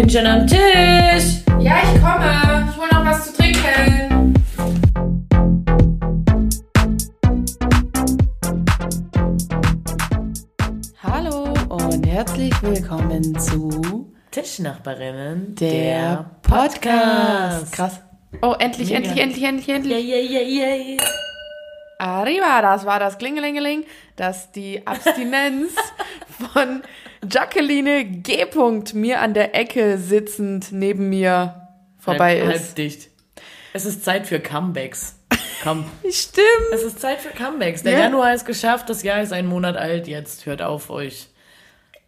bin schon am Tisch. Ja, ich komme. Ich hole noch was zu trinken. Hallo und herzlich willkommen zu Tischnachbarinnen. der Podcast. Krass. Oh, endlich, Mega. endlich, endlich, endlich, endlich. Yeah, yeah, yeah, yeah. Arriba, das war das Klingelingeling, dass die Abstinenz von Jacqueline G. mir an der Ecke sitzend neben mir vorbei halb, ist. Halb dicht. Es ist Zeit für Comebacks. Komm. Stimmt. Es ist Zeit für Comebacks. Der Ja. Januar ist geschafft, das Jahr ist einen Monat alt. Jetzt hört auf, euch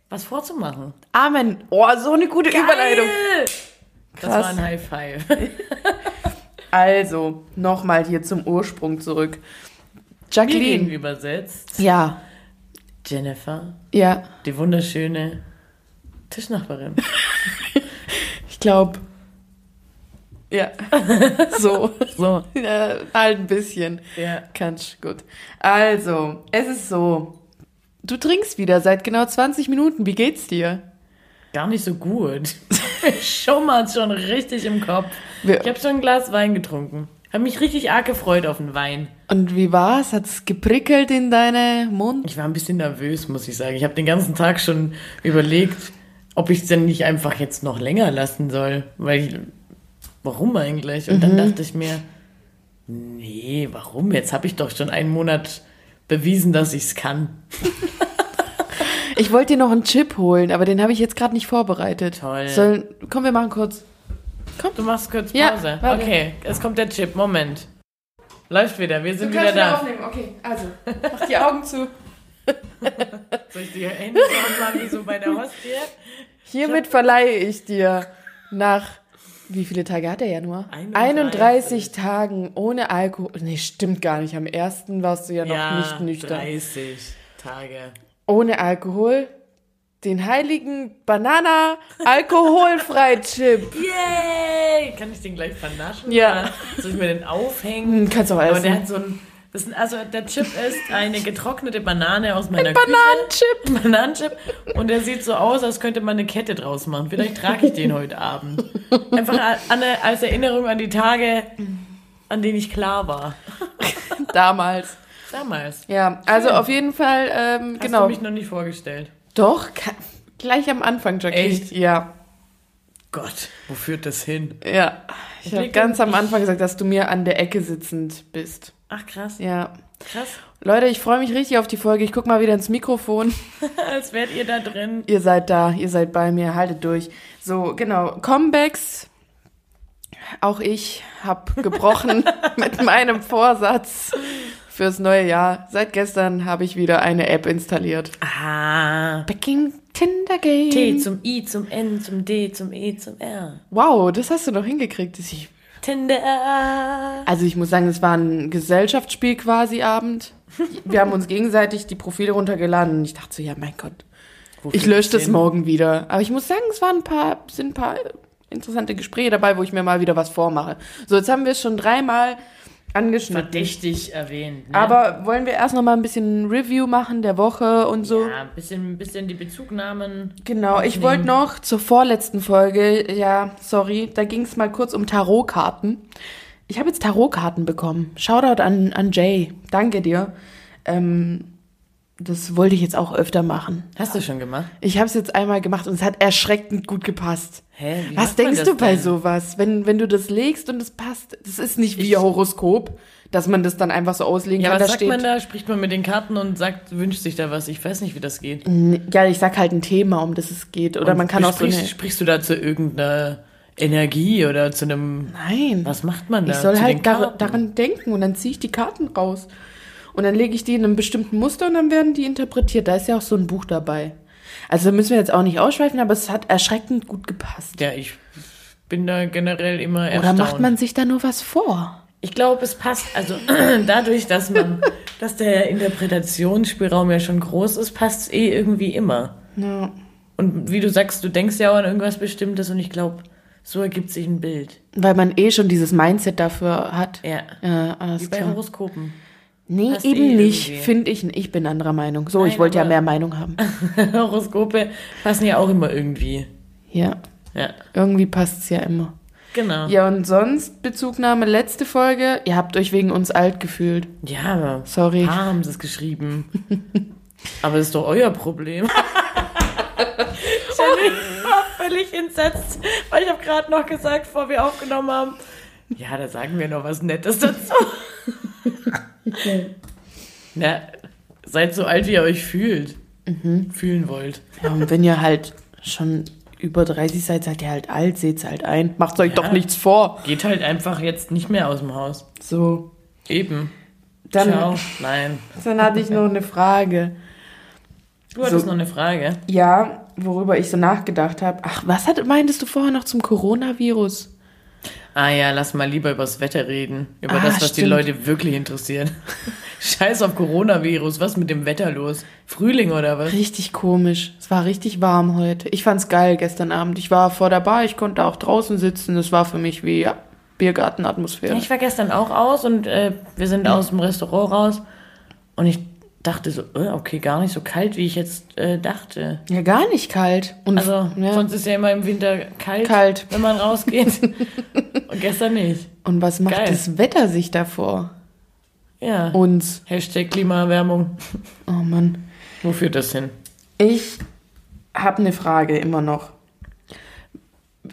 was vorzumachen. Amen. Oh, so eine gute Überleitung. Geil! Das Krass. war ein High Five. Also, nochmal hier zum Ursprung zurück. Mir Jacqueline. gegenüber sitzt Ja, Jennifer, ja. die wunderschöne Tischnachbarin. Ich glaube. Ja. so. So. Ja, halt ein bisschen. Ja. Kannst gut. Also, es ist so. Du trinkst wieder seit genau 20 Minuten. Wie geht's dir? Gar nicht so gut. Schummert's schon richtig im Kopf. Ich habe schon ein Glas Wein getrunken. Habe mich richtig arg gefreut auf den Wein. Und wie war's? Hat's geprickelt in deine Mund? Ich war ein bisschen nervös, muss ich sagen. Ich habe den ganzen Tag schon überlegt, ob ich es denn nicht einfach jetzt noch länger lassen soll. Weil ich, warum eigentlich? Und dann dachte ich mir, nee, warum? Jetzt habe ich doch schon einen Monat bewiesen, dass ich es kann. Ich wollte dir noch einen Chip holen, aber den habe ich jetzt gerade nicht vorbereitet. Toll. Sollen, komm, wir machen kurz. Du machst kurz Ja, Pause. warte. okay, es kommt der Chip. Moment. Läuft wieder, wir sind Du wieder kannst da. aufnehmen. Okay, also, mach die Augen zu. Soll ich die Hände so machen wie so bei der Hostie? Hiermit verleihe ich dir nach, wie viele Tage hat der Januar? 31. 31 Tagen ohne Alkohol. Nee, stimmt gar nicht. Am ersten warst du ja noch nicht nüchtern. 30 Tage. Ohne Alkohol. Den heiligen Banana alkoholfrei Chip. Yay! Kann ich den gleich vernaschen? Ja. Soll ich mir den aufhängen? Hm, Kannst du auch Aber essen. der hat so ein. Das sind, also der Chip ist eine getrocknete Banane aus meiner Bananenchip. Küche. Bananenchip. Und der sieht so aus, als könnte man eine Kette draus machen. Vielleicht trage ich den heute Abend. Einfach eine- als Erinnerung an die Tage, an denen ich klar war. Damals. Damals. Ja, also Schön. auf jeden Fall, ähm, Hast genau. du mich noch nicht vorgestellt. Doch, gleich am Anfang, Jacqueline. Echt? Ja. Gott, wo führt das hin? Ja. Ich Ich habe ganz am Anfang gesagt, dass du mir an der Ecke sitzend bist. Ach krass, Ja. krass. Leute, ich freue mich richtig auf die Folge. Ich guck mal wieder ins Mikrofon. Als wärt ihr da drin. Ihr seid da, ihr seid bei mir, haltet durch. So, genau. Comebacks. Auch ich habe gebrochen mit meinem Vorsatz fürs neue Jahr. Seit gestern habe ich wieder eine App installiert. Ah. Backing Tinder Game. T zum I, zum N, zum D, zum E, zum R. Wow, das hast du noch hingekriegt. Ich, Tinder. also ich muss sagen, es war ein Gesellschaftsspiel quasi Abend. Wir haben uns gegenseitig die Profile runtergeladen und ich dachte so, ja mein Gott, Wo Ich lösche das morgen wieder. Aber ich muss sagen, es waren ein paar, sind ein paar interessante Gespräche dabei, wo ich mir mal wieder was vormache. So, jetzt haben wir es schon dreimal angeschnitten. Verdächtig erwähnt. Ne? Aber wollen wir erst noch mal ein bisschen Review machen der Woche und so? Ja, ein bisschen, ein bisschen die Bezugnahmen. Genau, ich wollte noch zur vorletzten Folge, ja, sorry, da ging es mal kurz um Tarotkarten. Ich habe jetzt Tarotkarten bekommen. Shoutout an, an Jay. Danke dir. Ähm, das wollte ich jetzt auch öfter machen. Hast du schon gemacht? Ich habe es jetzt einmal gemacht und es hat erschreckend gut gepasst. Hä? Was denkst du bei denn? sowas? Wenn, wenn du das legst und es passt, das ist nicht wie Horoskop, dass man das dann einfach so auslegen Ja, kann. was da sagt steht, man da? Spricht man mit den Karten und sagt, wünscht sich da was? Ich weiß nicht, wie das geht. Ja, ich sag halt ein Thema, um das es geht. Oder Und man kann auch so sprichst, eine. Sprichst du da zu irgendeiner Energie oder zu einem... Nein. Was macht man da? Ich soll halt daran denken und dann ziehe ich die Karten raus. Und dann lege ich die in einem bestimmten Muster und dann werden die interpretiert. Da ist ja auch so ein Buch dabei. Also müssen wir jetzt auch nicht ausschweifen, aber es hat erschreckend gut gepasst. Ja, ich bin da generell immer Oder erstaunt. macht man sich da nur was vor? Ich glaube, es passt, also dadurch, dass man, dass der Interpretationsspielraum ja schon groß ist, passt es eh irgendwie immer. Ja. Und wie du sagst, du denkst ja auch an irgendwas Bestimmtes und ich glaube, so ergibt sich ein Bild. Weil man eh schon dieses Mindset dafür hat. Ja. Ja, Wie alles bei klar. Horoskopen. Nee, Passt eben eh nicht, finde ich. Ich bin anderer Meinung. So, Nein, ich wollte ja mehr Meinung haben. Horoskope passen ja auch immer irgendwie. Ja. Ja, Irgendwie passt es ja immer. genau. Ja, und sonst, Bezugnahme, letzte Folge, ihr habt euch wegen uns alt gefühlt. Ja, aber Sorry. ein paar haben es geschrieben. aber das ist doch euer Problem. Jenny war völlig entsetzt, weil ich habe gerade noch gesagt, bevor wir aufgenommen haben, ja, da sagen wir noch was Nettes dazu. Na, seid so alt, wie ihr euch fühlt. Fühlen wollt. Ja, und wenn ihr halt schon über 30 seid, seid ihr halt alt, seht's halt ein. Macht euch Ja. doch nichts vor. Geht halt einfach jetzt nicht mehr aus dem Haus. So. Eben. Dann, Ciao. Nein. dann hatte ich noch eine Frage. Du hattest So. noch eine Frage. Ja, worüber ich so nachgedacht habe. Ach, was hat, meintest du vorher noch zum Coronavirus? Ah ja, lass mal lieber über das Wetter reden. Über Ah, das, was die stimmt. Leute wirklich interessiert. Scheiß auf Coronavirus, was mit dem Wetter los? Frühling oder was? Richtig komisch. Es war richtig warm heute. Ich fand's geil gestern Abend. Ich war vor der Bar, ich konnte auch draußen sitzen. Das war für mich wie ja, Biergartenatmosphäre. Ich war gestern auch aus und äh, wir sind aus dem Restaurant raus und ich dachte so, äh, okay, gar nicht so kalt, wie ich jetzt äh, dachte. Ja, gar nicht kalt. Und Also, ja. sonst ist ja immer im Winter kalt, Kalt. wenn man rausgeht. und gestern nicht. Und was macht Geil. das Wetter sich davor? Ja. Uns. Hashtag Klimaerwärmung. Oh Mann. Wo führt das hin? Ich habe eine Frage immer noch.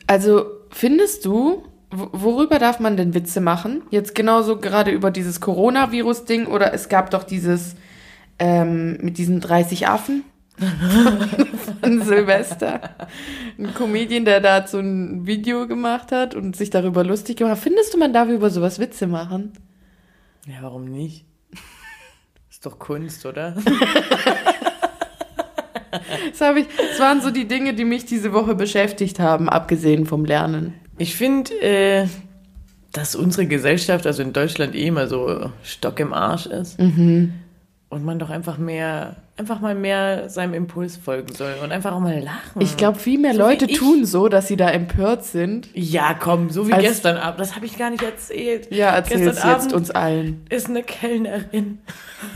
Also, findest du, wo- worüber darf man denn Witze machen? Jetzt genauso gerade über dieses Coronavirus-Ding oder es gab doch dieses ähm, mit diesen 30 Affen von Silvester. Ein Comedian, der dazu ein Video gemacht hat und sich darüber lustig gemacht. Findest du, man darf über sowas Witze machen? Ja, warum nicht? Ist doch Kunst, oder? Das, hab ich, das waren so die Dinge, die mich diese Woche beschäftigt haben, abgesehen vom Lernen. Ich finde, äh, dass unsere Gesellschaft, also in Deutschland, eh immer so Stock im Arsch ist. Und man doch einfach mehr, einfach mal mehr seinem Impuls folgen soll und einfach auch mal lachen. Ich glaube, viel mehr So Leute tun so, dass sie da empört sind. Ja, komm, so wie Als- gestern Abend. Das habe ich gar nicht erzählt. Ja, erzähl's Gestern jetzt uns allen. ist eine Kellnerin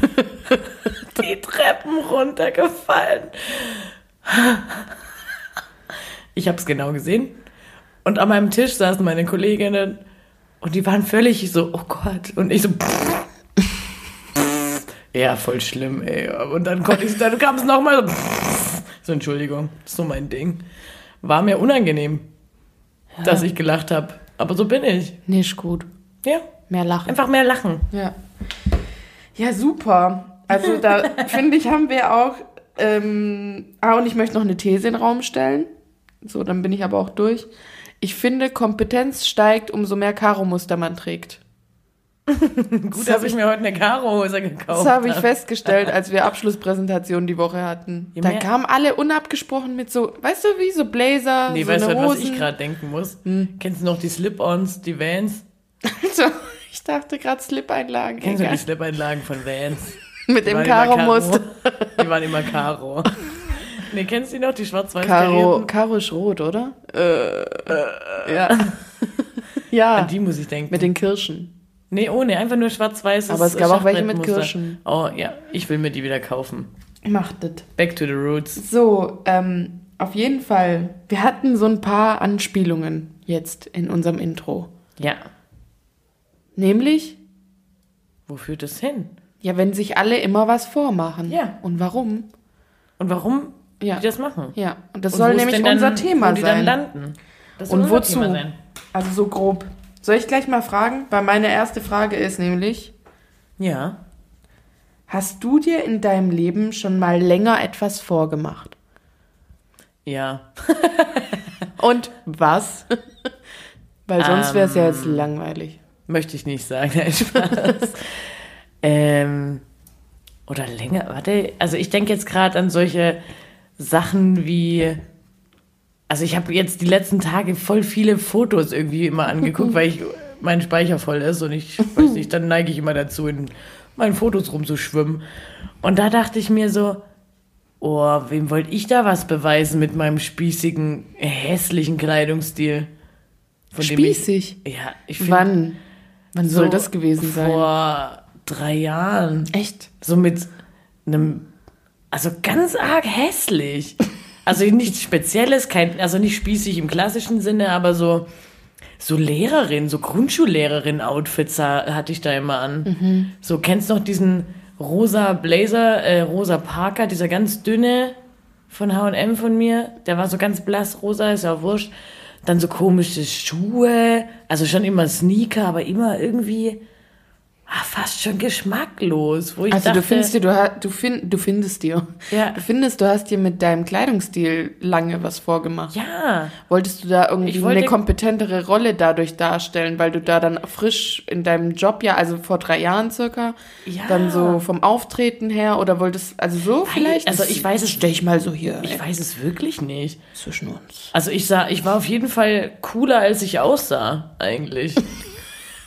die Treppen runtergefallen. Ich habe es genau gesehen. Und an meinem Tisch saßen meine Kolleginnen und die waren völlig so, oh Gott. Und ich so, ja, voll schlimm, ey. Und dann konnte ich, dann kam es nochmal so, so, Entschuldigung, ist so mein Ding. War mir unangenehm, dass ich gelacht habe. Aber so bin ich. Nicht gut. Ja, Mehr lachen. einfach mehr lachen. Ja. Ja, super. Also da finde ich, haben wir auch. Ähm, ah, und ich möchte noch eine These in den Raum stellen. So, dann bin ich aber auch durch. Ich finde, Kompetenz steigt, umso mehr Karo-Muster man trägt. Gut, dass ich mir heute eine Karo-Hose gekauft Das habe ich festgestellt, als wir Abschlusspräsentation die Woche hatten. Je Da kamen alle unabgesprochen mit so, weißt du, wie so Blazer, Nee, so weißt du, was ich gerade denken muss? Kennst du noch die Slip-Ons, die Vans? So, ich dachte gerade Slip-Einlagen. Kennst du die Slip-Einlagen von Vans? Mit Die dem Karo-Muster. Karo. Die waren immer Karo. Nee, kennst du die noch, die schwarz-weiß Karo? Karo ist rot, oder? Äh, ja. ja, An die muss ich denken. mit den Kirschen. Nee, ohne, einfach nur schwarz-weißes Aber es gab auch welche mit. Kirschen. Oh ja, ich will mir die wieder kaufen. Macht das. Back to the roots. So, ähm, auf jeden Fall. Wir hatten so ein paar Anspielungen jetzt in unserem Intro. Ja, Nämlich, wo führt das hin? ja, wenn sich alle immer was vormachen. Ja. Und warum? Und warum Ja. die das machen? Ja, und das Und soll es nämlich denn dann, unser Thema wo die sein. dann landen. Das soll Und unser wozu? Thema sein. Also so grob. Soll ich gleich mal fragen? Weil meine erste Frage ist nämlich, Ja. hast du dir in deinem Leben schon mal länger etwas vorgemacht? Ja. Und was? Weil sonst wäre es ja Ähm. jetzt langweilig. Möchte ich nicht sagen, nein, Spaß. ähm, oder länger, warte, also ich denke jetzt gerade an solche Sachen wie, also ich habe jetzt die letzten Tage voll viele Fotos irgendwie immer angeguckt, weil ich mein Speicher voll ist und ich weiß nicht, dann neige ich immer dazu, in meinen Fotos rumzuschwimmen. Und da dachte ich mir so, oh, wem wollte ich da was beweisen mit meinem spießigen, hässlichen Kleidungsstil? Dem ich- Spießig. ja, ich finde. Wann? Wann soll so das gewesen sein? Vor drei Jahren. Echt? So mit einem, also ganz arg hässlich. Also nichts Spezielles, kein, also nicht spießig im klassischen Sinne, aber so, so Lehrerin, so Grundschullehrerin-Outfits ha- hatte ich da immer an. So, kennst du noch diesen rosa Blazer, äh, rosa Parker, dieser ganz dünne von H&M von mir? Der war so ganz blass rosa, ist ja auch wurscht. Dann so komische Schuhe, also schon immer Sneaker, aber immer irgendwie ah, fast schon geschmacklos. Wo ich Also dachte, du findest dir, du, du, find, du findest dir. Ja. Du findest, du hast dir mit deinem Kleidungsstil lange was vorgemacht. ja, Wolltest du da irgendwie wollte- eine kompetentere Rolle dadurch darstellen, weil du da dann frisch in deinem Job, ja, also vor drei Jahren circa, Ja. dann so vom Auftreten her oder wolltest, also so vielleicht? also ich weiß es- stell ich mal so hier ich weiß es wirklich nicht. zwischen uns. Also ich sah, ich war auf jeden Fall cooler, als ich aussah, eigentlich.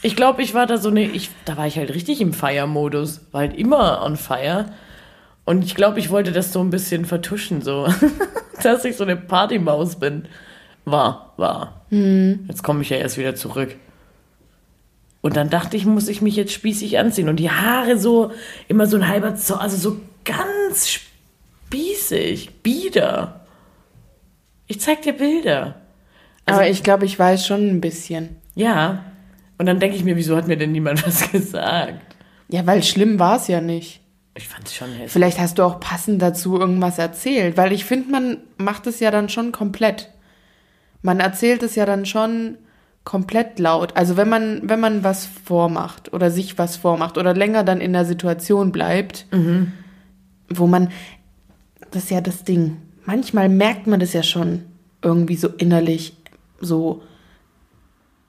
ich glaube, ich war da so eine, ich, da war ich halt richtig im Fire-Modus, war halt immer on fire. Und ich glaube, ich wollte das so ein bisschen vertuschen, so, dass ich so eine Partymaus bin. War, war. Jetzt komme ich ja erst wieder zurück. Und dann dachte ich, muss ich mich jetzt spießig anziehen. Und die Haare so, immer so ein halber Zoll, also so ganz spießig, bieder. Ich zeig dir Bilder. Also- Aber ich glaube, ich weiß schon ein bisschen. Ja. Und dann denke ich mir, wieso hat mir denn niemand was gesagt? Ja, weil schlimm war es ja nicht. Ich fand es schon hässlich. Vielleicht hast du auch passend dazu irgendwas erzählt, weil ich finde, man macht es ja dann schon komplett. Man erzählt es ja dann schon komplett laut. Also wenn man, wenn man was vormacht oder sich was vormacht oder länger dann in der Situation bleibt, wo man, das ist ja das Ding. Manchmal merkt man das ja schon irgendwie so innerlich, so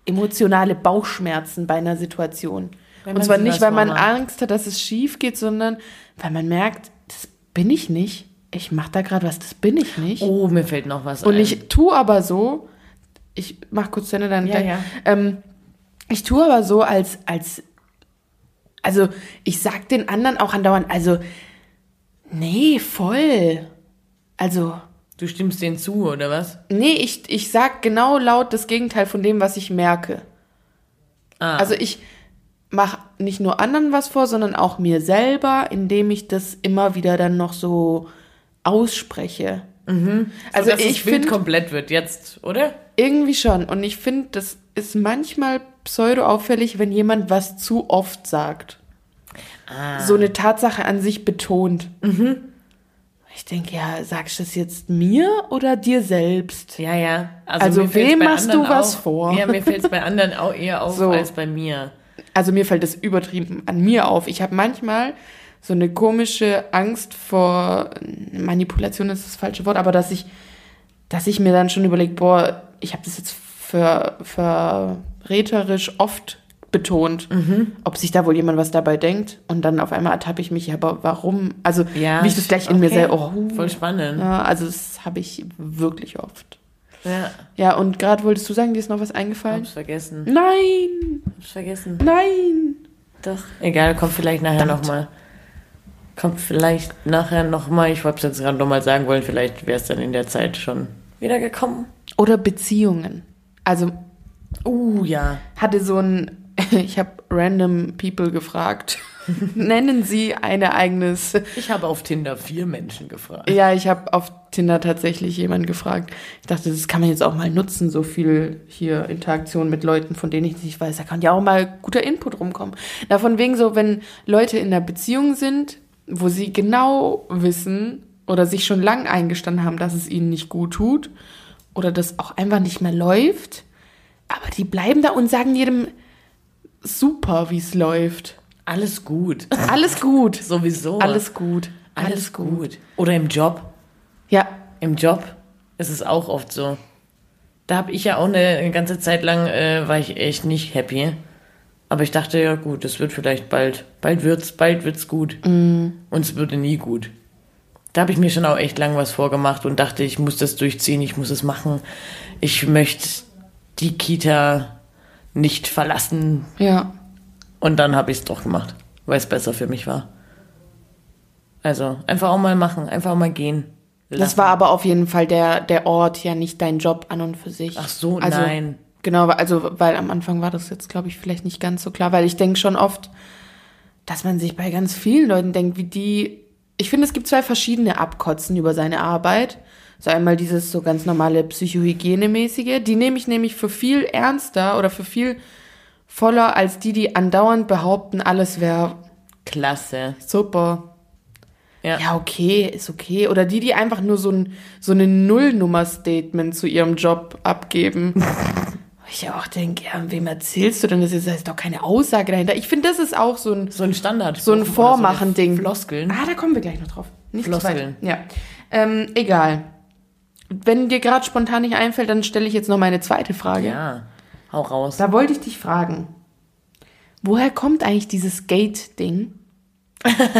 emotionale Bauchschmerzen bei einer Situation. Und zwar nicht, weil man. Angst hat, dass es schief geht, sondern weil man merkt, das bin ich nicht. Ich mache da gerade was, das bin ich nicht. Oh, mir fällt noch was Und ein. ich tue aber so, ich mach kurz zu Ende dann Ja, ja. Ähm, ich tue aber so, als, als, also ich sag den anderen auch andauernd, also, nee, voll. Also, Du stimmst denen zu, oder was? nee, ich, ich sag genau laut das Gegenteil von dem, was ich merke. Ah. Also ich mache nicht nur anderen was vor, sondern auch mir selber, indem ich das immer wieder dann noch so ausspreche. also Also dass ich das Bild finde komplett wird jetzt, oder? irgendwie schon. Und ich finde, das ist manchmal pseudo auffällig, wenn jemand was zu oft sagt. Ah. So eine Tatsache an sich betont. Ich denke, ja, sagst du das jetzt mir oder dir selbst? Ja, ja. Also fällt's wem machst du was auch, vor? Ja, mir fällt es bei anderen auch eher auf So. als bei mir. Also mir fällt das übertrieben an mir auf. Ich habe manchmal so eine komische Angst vor Manipulation ist das falsche Wort, aber dass ich, dass ich mir dann schon überlege, boah, ich habe das jetzt für, verräterisch oft betont, Mhm. ob sich da wohl jemand was dabei denkt und dann auf einmal ertappe ich mich, ja, aber warum? Also Ja. wie ich das gleich in mir okay. selber, oh, Voll spannend. ja, also das habe ich wirklich oft. Ja, Ja, und gerade wolltest du sagen, dir ist noch was eingefallen? hab's vergessen. Nein, Hab's vergessen. nein. Doch. Egal, kommt vielleicht nachher nochmal. Kommt vielleicht nachher nochmal. Ich wollte es jetzt gerade nochmal sagen wollen, vielleicht wäre es dann in der Zeit schon wieder gekommen. Oder Beziehungen. Also Uh, ja. hatte so ein, ich habe random people gefragt, nennen Sie ein Ereignis. Ich habe auf Tinder vier Menschen gefragt. Ja, ich habe auf Tinder tatsächlich jemanden gefragt. Ich dachte, das kann man jetzt auch mal nutzen, so viel hier Interaktion mit Leuten, von denen ich nicht weiß. Da kann ja auch mal guter Input rumkommen. Na, von wegen so, wenn Leute in einer Beziehung sind, wo sie genau wissen oder sich schon lang eingestanden haben, dass es ihnen nicht gut tut oder das auch einfach nicht mehr läuft, aber die bleiben da und sagen jedem super, wie es läuft. Alles gut. Alles gut. Sowieso. Alles gut. Alles gut. Oder im Job. Ja, Im Job ist es auch oft so. Da habe ich ja auch eine ganze Zeit lang, äh, war ich echt nicht happy. Aber ich dachte, ja gut, es wird vielleicht bald, bald wird's, bald wird's gut. Und es würde nie gut. Da habe ich mir schon auch echt lang was vorgemacht und dachte, ich muss das durchziehen, ich muss es machen. Ich möchte die Kita nicht verlassen. ja. Und dann habe ich es doch gemacht, weil es besser für mich war. Also einfach auch mal machen, einfach auch mal gehen. Das lassen. war aber auf jeden Fall der, der Ort, ja nicht dein Job an und für sich. Ach so, also, nein. Genau, also weil am Anfang war das jetzt, glaube ich, vielleicht nicht ganz so klar, weil ich denke schon oft, dass man sich bei ganz vielen Leuten denkt, wie die. Ich finde, es gibt zwei verschiedene Abkotzen über seine Arbeit. So einmal dieses so ganz normale Psychohygienemäßige. Die nehme ich nämlich für viel ernster oder für viel voller als die, die andauernd behaupten, alles wäre Klasse. super. Ja. Ja, okay, ist okay. Oder die, die einfach nur so ein, so eine Nullnummer-Statement zu ihrem Job abgeben. Wo ich ja auch denke, ja, wem erzählst du denn das? ist- Da ist doch keine Aussage dahinter. Ich finde, das ist auch so ein, So ein Standard. so ein Vormachen-Ding. Floskeln. Ah, da kommen wir gleich noch drauf. Nicht Floskeln. Ja. Ähm, egal. Wenn dir gerade spontan nicht einfällt, dann stelle ich jetzt noch meine zweite Frage. Ja. Hau raus. Da wollte ich dich fragen. Woher kommt eigentlich dieses Gate-Ding?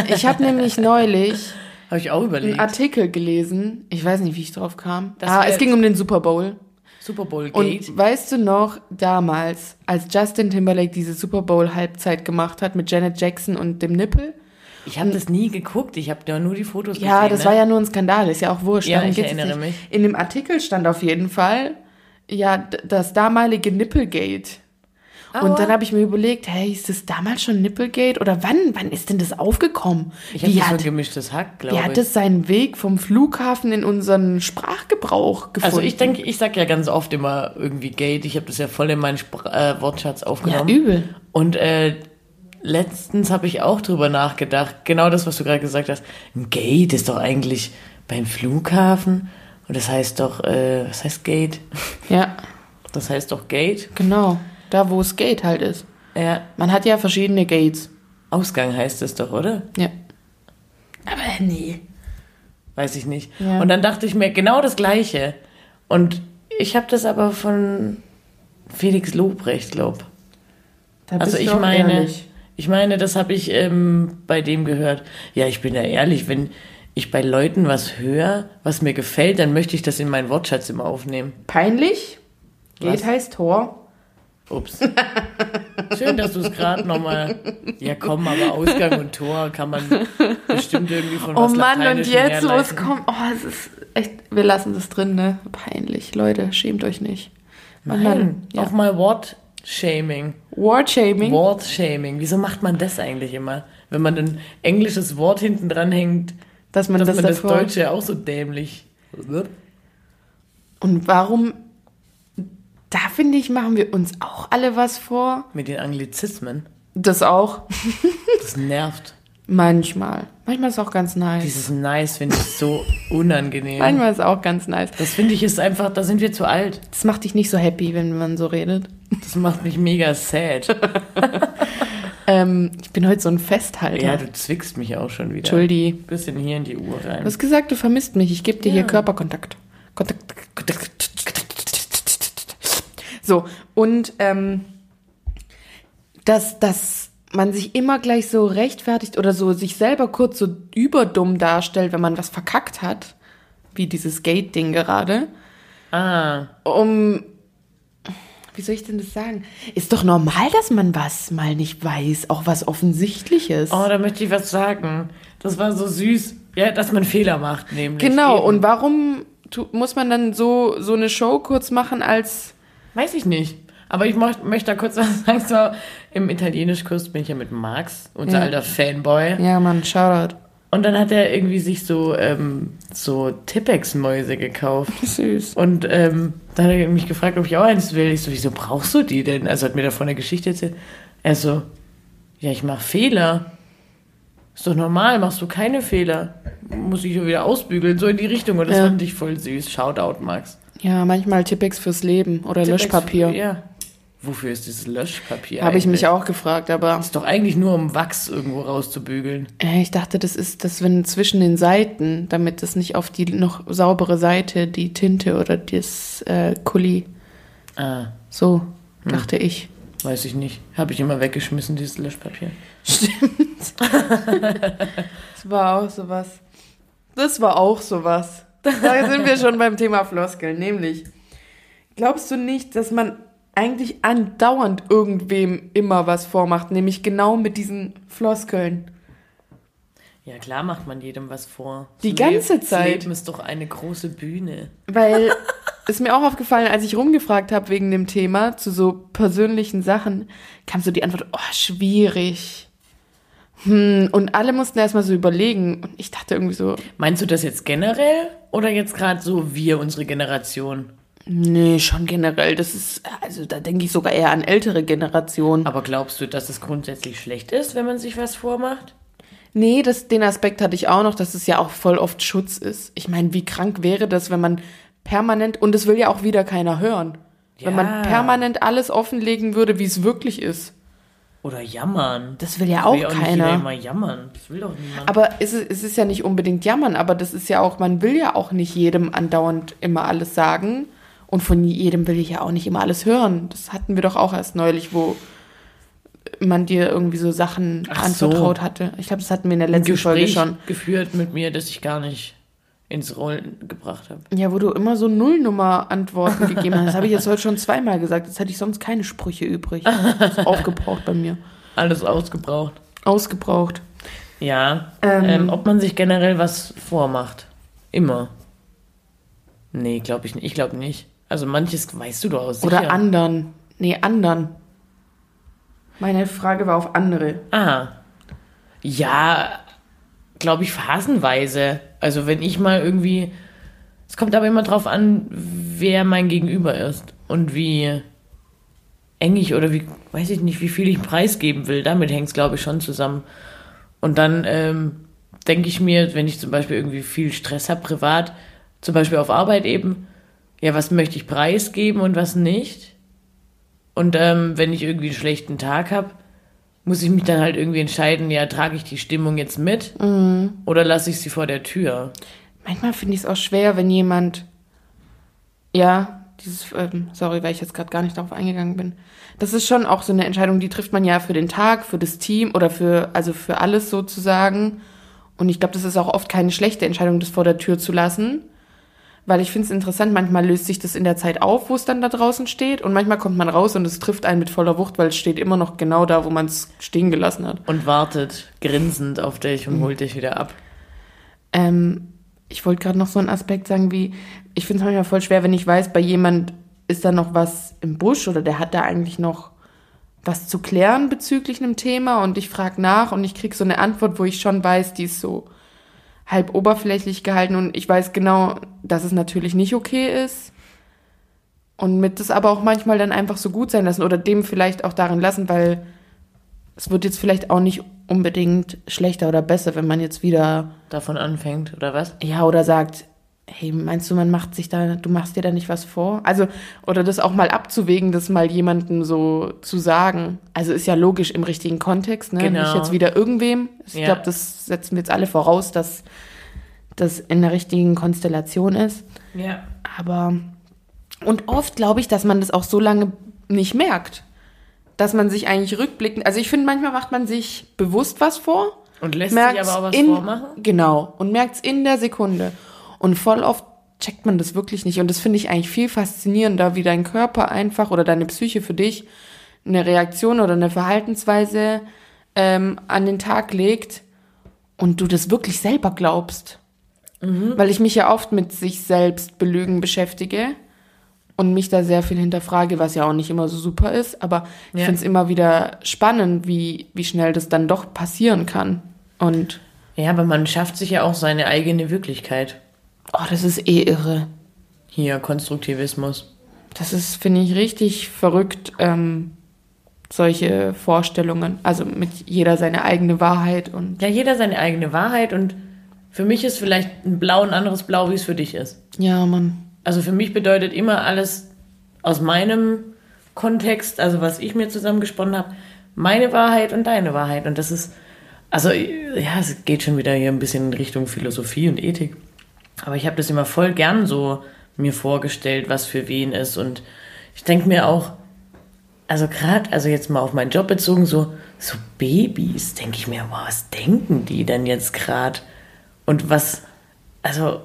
Ich habe nämlich neulich Habe ich auch einen überlegt. Artikel gelesen. Ich weiß nicht, wie ich drauf kam. Das ah, es ging um den Super Bowl. Super Bowl Und Gate. weißt du noch, damals, als Justin Timberlake diese Super Bowl Halbzeit gemacht hat mit Janet Jackson und dem Nippel? Ich habe das nie geguckt. Ich habe ja nur die Fotos Ja, gesehen. das ne? war ja nur ein Skandal, ist ja auch wurscht. Ja, darum ich erinnere mich. In dem Artikel stand auf jeden Fall, ja, das damalige Nippelgate. Und Aua. dann habe ich mir überlegt, hey, ist das damals schon Nippelgate? Oder wann, wann ist denn das aufgekommen? Ich habe wie das hat, gemischtes Hack, wie glaube hat ich. das seinen Weg vom Flughafen in unseren Sprachgebrauch gefunden? Also ich denke, ich sag ja ganz oft immer irgendwie Gate. Ich habe das ja voll in meinen Spr äh, Wortschatz ja, aufgenommen. übel. Und äh, letztens habe ich auch drüber nachgedacht. Genau das, was du gerade gesagt hast. Ein Gate ist doch eigentlich beim Flughafen. Und das heißt doch, äh, was heißt Gate? Ja, Das heißt doch Gate. genau. Da, wo es Gate halt ist. Ja, Man hat ja verschiedene Gates. Ausgang heißt es doch, oder? Ja. Aber nee. Weiß ich nicht. Ja. Und dann dachte ich mir genau das Gleiche. Und ich habe das aber von Felix Lobrecht, glaub. Da Also ich du auch meine, ehrlich. Ich meine, das habe ich ähm, bei dem gehört. Ja, ich bin da ehrlich, wenn ich bei Leuten was höre, was mir gefällt, dann möchte ich das in meinen Wortschatz immer aufnehmen. Peinlich? Gate Was? heißt Tor. Ups. Schön, dass du es gerade nochmal. Ja, komm, aber Ausgang und Tor kann man bestimmt irgendwie von Oh was Mann, und jetzt, herleiten. kommt, oh, es ist echt, wir lassen das drin, ne? Peinlich. Leute, schämt euch nicht. Nein, dann, ja. auch mal Wortshaming. Word-Shaming. Wortshaming. Wieso macht man das eigentlich immer? Wenn man ein englisches Wort hinten dran hängt, dass man dass das man das. Deutsche auch so dämlich. Und warum, da finde ich, machen wir uns auch alle was vor. Mit den Anglizismen. Das auch. Das nervt. Manchmal. Manchmal ist auch ganz nice. Dieses Nice finde ich so unangenehm. Manchmal ist auch ganz nice. Das finde ich ist einfach, da sind wir zu alt. Das macht dich nicht so happy, wenn man so redet. Das macht mich mega sad. Ähm, ich bin heute so ein Festhalter. Ja, du zwickst mich auch schon wieder. Entschuldi. Bisschen hier in die Uhr rein. Du hast gesagt, du vermisst mich. Ich gebe dir hier Ja. Körperkontakt. Kontakt. So, und ähm, dass, dass man sich immer gleich so rechtfertigt oder so sich selber kurz so überdumm darstellt, wenn man was verkackt hat, wie dieses Gate-Ding gerade, Ah, um, wie soll ich denn das sagen? Ist doch normal, dass man was mal nicht weiß, auch was Offensichtliches. oh, da möchte ich was sagen. Das war so süß. Ja, dass man Fehler macht, nämlich. Genau, Eben. und warum muss man dann so, so eine Show kurz machen als. Weiß ich nicht. Aber ich möcht, möchte da kurz was sagen. So, Im Italienischkurs bin ich ja mit Max, unser Ja. alter Fanboy. Ja, Mann, Shoutout. Und dann hat er irgendwie sich so, ähm, so Tippex-Mäuse gekauft. Süß. Und ähm, dann hat er mich gefragt, ob ich auch eins will. Ich so, wieso brauchst du die denn? Also hat mir davon eine Geschichte erzählt. Er so, ja, ich mache Fehler. Ist doch normal, machst du keine Fehler. Muss ich wieder ausbügeln, so in die Richtung. Und das Ja. fand ich voll süß. Shoutout, Max. Ja, manchmal Tippex fürs Leben oder Tippex- Löschpapier. Ja. Wofür ist dieses Löschpapier? Habe ich mich auch gefragt, aber Ist doch eigentlich nur, um Wachs irgendwo rauszubügeln. äh, ich dachte, das ist das, wenn zwischen den Seiten, damit das nicht auf die noch saubere Seite die Tinte oder das äh, Kuli. Ah, So, dachte ich. weiß ich nicht. Habe ich immer weggeschmissen, dieses Löschpapier. Das war auch sowas. Das war auch sowas. Da sind wir schon beim Thema Floskeln, nämlich. Glaubst du nicht, dass man eigentlich andauernd irgendwem immer was vormacht, nämlich genau mit diesen Floskeln? Ja, klar macht man jedem was vor. Die Das ganze Leben- Zeit. Leben ist doch eine große Bühne. Weil ist mir auch aufgefallen, als ich rumgefragt habe wegen dem Thema zu so persönlichen Sachen, kam so die Antwort, oh, schwierig. Hm, Und alle mussten erstmal so überlegen. Und ich dachte irgendwie so, Meinst du das jetzt generell oder jetzt gerade so wir, unsere Generation? Nee, schon generell. Das ist, also da denke ich sogar eher an ältere Generationen. Aber glaubst du, dass es grundsätzlich schlecht ist, wenn man sich was vormacht? Nee, das, den Aspekt hatte ich auch noch, dass es ja auch voll oft Schutz ist. Ich meine, wie krank wäre das, wenn man permanent, und es will ja auch wieder keiner hören, wenn man Ja. permanent alles offenlegen würde, wie es wirklich ist. Oder jammern? Das will ja will auch ja auch nicht keiner. immer jammern. Das will doch niemand. Aber es ist, es ist ja nicht unbedingt jammern, aber das ist ja auch, man will ja auch nicht jedem andauernd immer alles sagen. Und von jedem will ich ja auch nicht immer alles hören. Das hatten wir doch auch erst neulich, wo man dir irgendwie so Sachen Ach anvertraut so. hatte. Ich glaube, das hatten wir in der letzten Folge Gespräch schon. geführt mit mir, das ich gar nicht ins Rollen gebracht habe. Ja, wo du immer so Nullnummer-Antworten gegeben hast. Das habe ich jetzt heute schon zweimal gesagt. Jetzt hätte ich sonst keine Sprüche übrig. Das ist aufgebraucht bei mir. Alles ausgebraucht. Ausgebraucht. Ja. Ähm. Ähm, ob man sich generell was vormacht. Immer. Nee, glaube ich nicht. Ich glaube nicht. Also manches weißt du doch aus. Oder sicher. anderen. Nee, anderen. Meine Frage war auf andere. Ah. Ja, glaube ich, phasenweise. Also wenn ich mal irgendwie. Es kommt aber immer drauf an, wer mein Gegenüber ist und wie eng ich oder wie, weiß ich nicht, wie viel ich preisgeben will. Damit hängt es, glaube ich, schon zusammen. Und dann ähm, denke ich mir, wenn ich zum Beispiel irgendwie viel Stress habe, privat, zum Beispiel auf Arbeit eben, ja, was möchte ich preisgeben und was nicht? Und ähm, wenn ich irgendwie einen schlechten Tag habe, muss ich mich dann halt irgendwie entscheiden, ja, trage ich die Stimmung jetzt mit oder lasse ich sie vor der Tür? Manchmal finde ich es auch schwer, wenn jemand. Ja, dieses. Ähm, sorry, weil ich jetzt gerade gar nicht darauf eingegangen bin. Das ist schon auch so eine Entscheidung, die trifft man ja für den Tag, für das Team oder für. Also für alles sozusagen. Und ich glaube, das ist auch oft keine schlechte Entscheidung, das vor der Tür zu lassen. Weil ich finde es interessant, manchmal löst sich das in der Zeit auf, wo es dann da draußen steht. Und manchmal kommt man raus und es trifft einen mit voller Wucht, weil es steht immer noch genau da, wo man es stehen gelassen hat. Und wartet grinsend auf dich und holt dich wieder ab. Ähm, ich wollte gerade noch so einen Aspekt sagen, wie, ich finde es manchmal voll schwer, wenn ich weiß, bei jemand ist da noch was im Busch oder der hat da eigentlich noch was zu klären bezüglich einem Thema und ich frage nach und ich krieg so eine Antwort, wo ich schon weiß, die ist so halb oberflächlich gehalten und ich weiß genau, dass es natürlich nicht okay ist. Und mit das aber auch manchmal dann einfach so gut sein lassen oder dem vielleicht auch darin lassen, weil es wird jetzt vielleicht auch nicht unbedingt schlechter oder besser, wenn man jetzt wieder Davon anfängt, oder was? ja, oder sagt, hey, meinst du, man macht sich da, du machst dir da nicht was vor? Also, oder das auch mal abzuwägen, das mal jemandem so zu sagen. Also ist ja logisch im richtigen Kontext, ne? Genau. Nicht jetzt wieder irgendwem. Ich Ja. glaube, das setzen wir jetzt alle voraus, dass das in der richtigen Konstellation ist. Ja. Aber, und oft glaube ich, dass man das auch so lange nicht merkt. Dass man sich eigentlich rückblickend, also ich finde, manchmal macht man sich bewusst was vor Und lässt sich aber auch was in, vormachen? Genau. Und merkt's in der Sekunde. Und voll oft checkt man das wirklich nicht. Und das finde ich eigentlich viel faszinierender, wie dein Körper einfach oder deine Psyche für dich eine Reaktion oder eine Verhaltensweise ähm, an den Tag legt und du das wirklich selber glaubst. Weil ich mich ja oft mit sich selbst belügen beschäftige und mich da sehr viel hinterfrage, was ja auch nicht immer so super ist. Aber ich Ja. finde es immer wieder spannend, wie, wie schnell das dann doch passieren kann. Und Ja, aber man schafft sich ja auch seine eigene Wirklichkeit. Oh, das ist eh irre. Hier, Konstruktivismus. Das ist, finde ich, richtig verrückt, ähm, solche Vorstellungen. Also mit jeder seine eigene Wahrheit und Ja, jeder seine eigene Wahrheit und für mich ist vielleicht ein Blau ein anderes Blau, wie es für dich ist. ja, Mann. Also für mich bedeutet immer alles aus meinem Kontext, also was ich mir zusammengesponnen habe, meine Wahrheit und deine Wahrheit. Und das ist, also ja, es geht schon wieder hier ein bisschen in Richtung Philosophie und Ethik. Aber ich habe das immer voll gern so mir vorgestellt, was für wen ist. Und ich denke mir auch, also gerade, also jetzt mal auf meinen Job bezogen, so, so Babys, denke ich mir, wow, was denken die denn jetzt gerade? Und was, also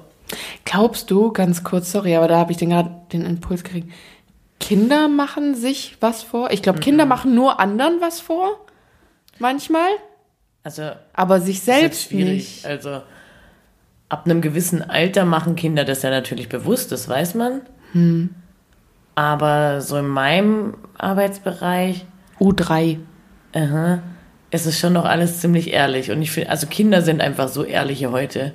Glaubst du, ganz kurz, sorry, aber da habe ich den gerade den Impuls gekriegt. Kinder machen sich was vor? Ich glaube, Kinder machen nur anderen was vor. Manchmal. Also Aber sich ist selbst schwierig. nicht. Also ab einem gewissen Alter machen Kinder das ja natürlich bewusst, das weiß man. Hm. Aber so in meinem Arbeitsbereich, U3. aha, es ist schon noch alles ziemlich ehrlich. Und ich finde, also Kinder sind einfach so ehrliche heute.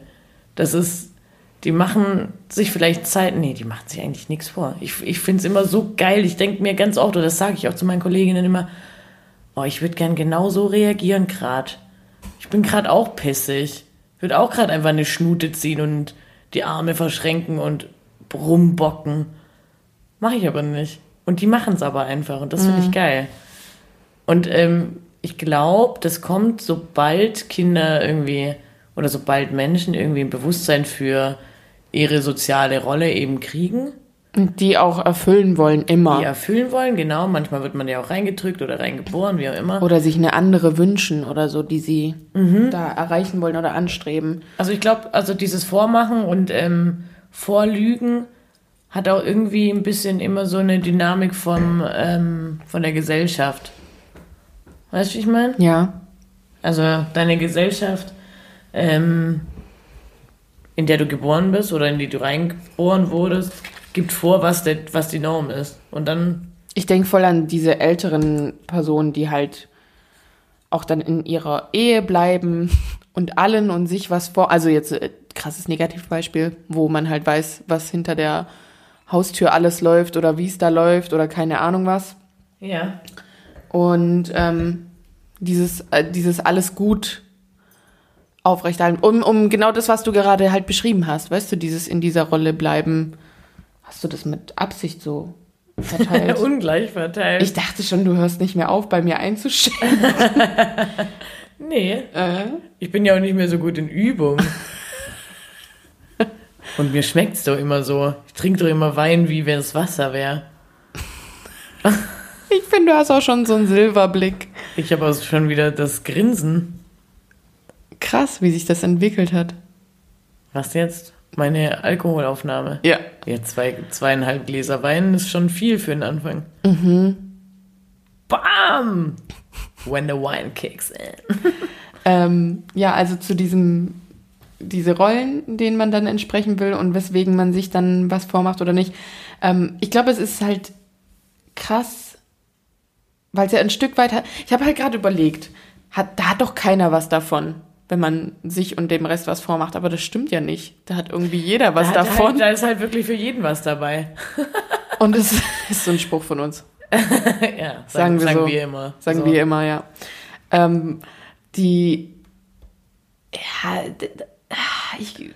Das ist, die machen sich vielleicht Zeit, nee, die machen sich eigentlich nichts vor. Ich, ich finde es immer so geil. Ich denke mir ganz oft, oder das sage ich auch zu meinen Kolleginnen immer, oh, ich würde gern genau so reagieren gerade. Ich bin gerade auch pissig. Ich würde auch gerade einfach eine Schnute ziehen und die Arme verschränken und rumbocken. Mache ich aber nicht. Und die machen es aber einfach und das finde ich geil. Und ähm, ich glaube, das kommt, sobald Kinder irgendwie oder sobald Menschen irgendwie ein Bewusstsein für ihre soziale Rolle eben kriegen, die auch erfüllen wollen, immer. die erfüllen wollen, genau. Manchmal wird man ja auch reingedrückt oder reingeboren, wie auch immer. Oder sich eine andere wünschen oder so, die sie Mhm. da erreichen wollen oder anstreben. Also ich glaube, also dieses Vormachen und ähm, Vorlügen hat auch irgendwie ein bisschen immer so eine Dynamik vom, ähm, von der Gesellschaft. Weißt du, wie ich meine? Ja. Also deine Gesellschaft, ähm, in der du geboren bist oder in die du reingeboren wurdest, gibt vor, was, der, was die Norm ist. Und dann, Ich denke voll an diese älteren Personen, die halt auch dann in ihrer Ehe bleiben und allen und sich was vor. Also jetzt äh, krasses Negativbeispiel, wo man halt weiß, was hinter der Haustür alles läuft oder wie es da läuft oder keine Ahnung was. ja, Und ähm, dieses, äh, dieses alles gut aufrechterhalten, um, um genau das, was du gerade halt beschrieben hast, weißt du, dieses in dieser Rolle bleiben. Hast du das mit Absicht so verteilt? ungleich verteilt. ich dachte schon, du hörst nicht mehr auf, bei mir einzustellen. nee, Äh? ich bin ja auch nicht mehr so gut in Übung. Und mir schmeckt's doch immer so. Ich trinke doch immer Wein, wie wenn es Wasser wäre. Ich finde, du hast auch schon so einen Silberblick. Ich habe also schon wieder das Grinsen. Krass, wie sich das entwickelt hat. Was jetzt? Meine Alkoholaufnahme. Ja. Ja, zwei, zweieinhalb Gläser Wein ist schon viel für den Anfang. Bam! When the wine kicks in. Ähm, ja, also zu diesem, diese Rollen, denen man dann entsprechen will und weswegen man sich dann was vormacht oder nicht. Ähm, ich glaube, es ist halt krass, weil es ja ein Stück weit hat. Ich habe halt gerade überlegt, hat, da hat doch keiner was davon, wenn man sich und dem Rest was vormacht. Aber das stimmt ja nicht. Da hat irgendwie jeder was da, davon. Halt, da ist halt wirklich für jeden was dabei. Und es ist so ein Spruch von uns. ja, Sagen wir sagen so. wir immer. Sagen so. wir immer, ja. Ähm, die. Ja, d- ich,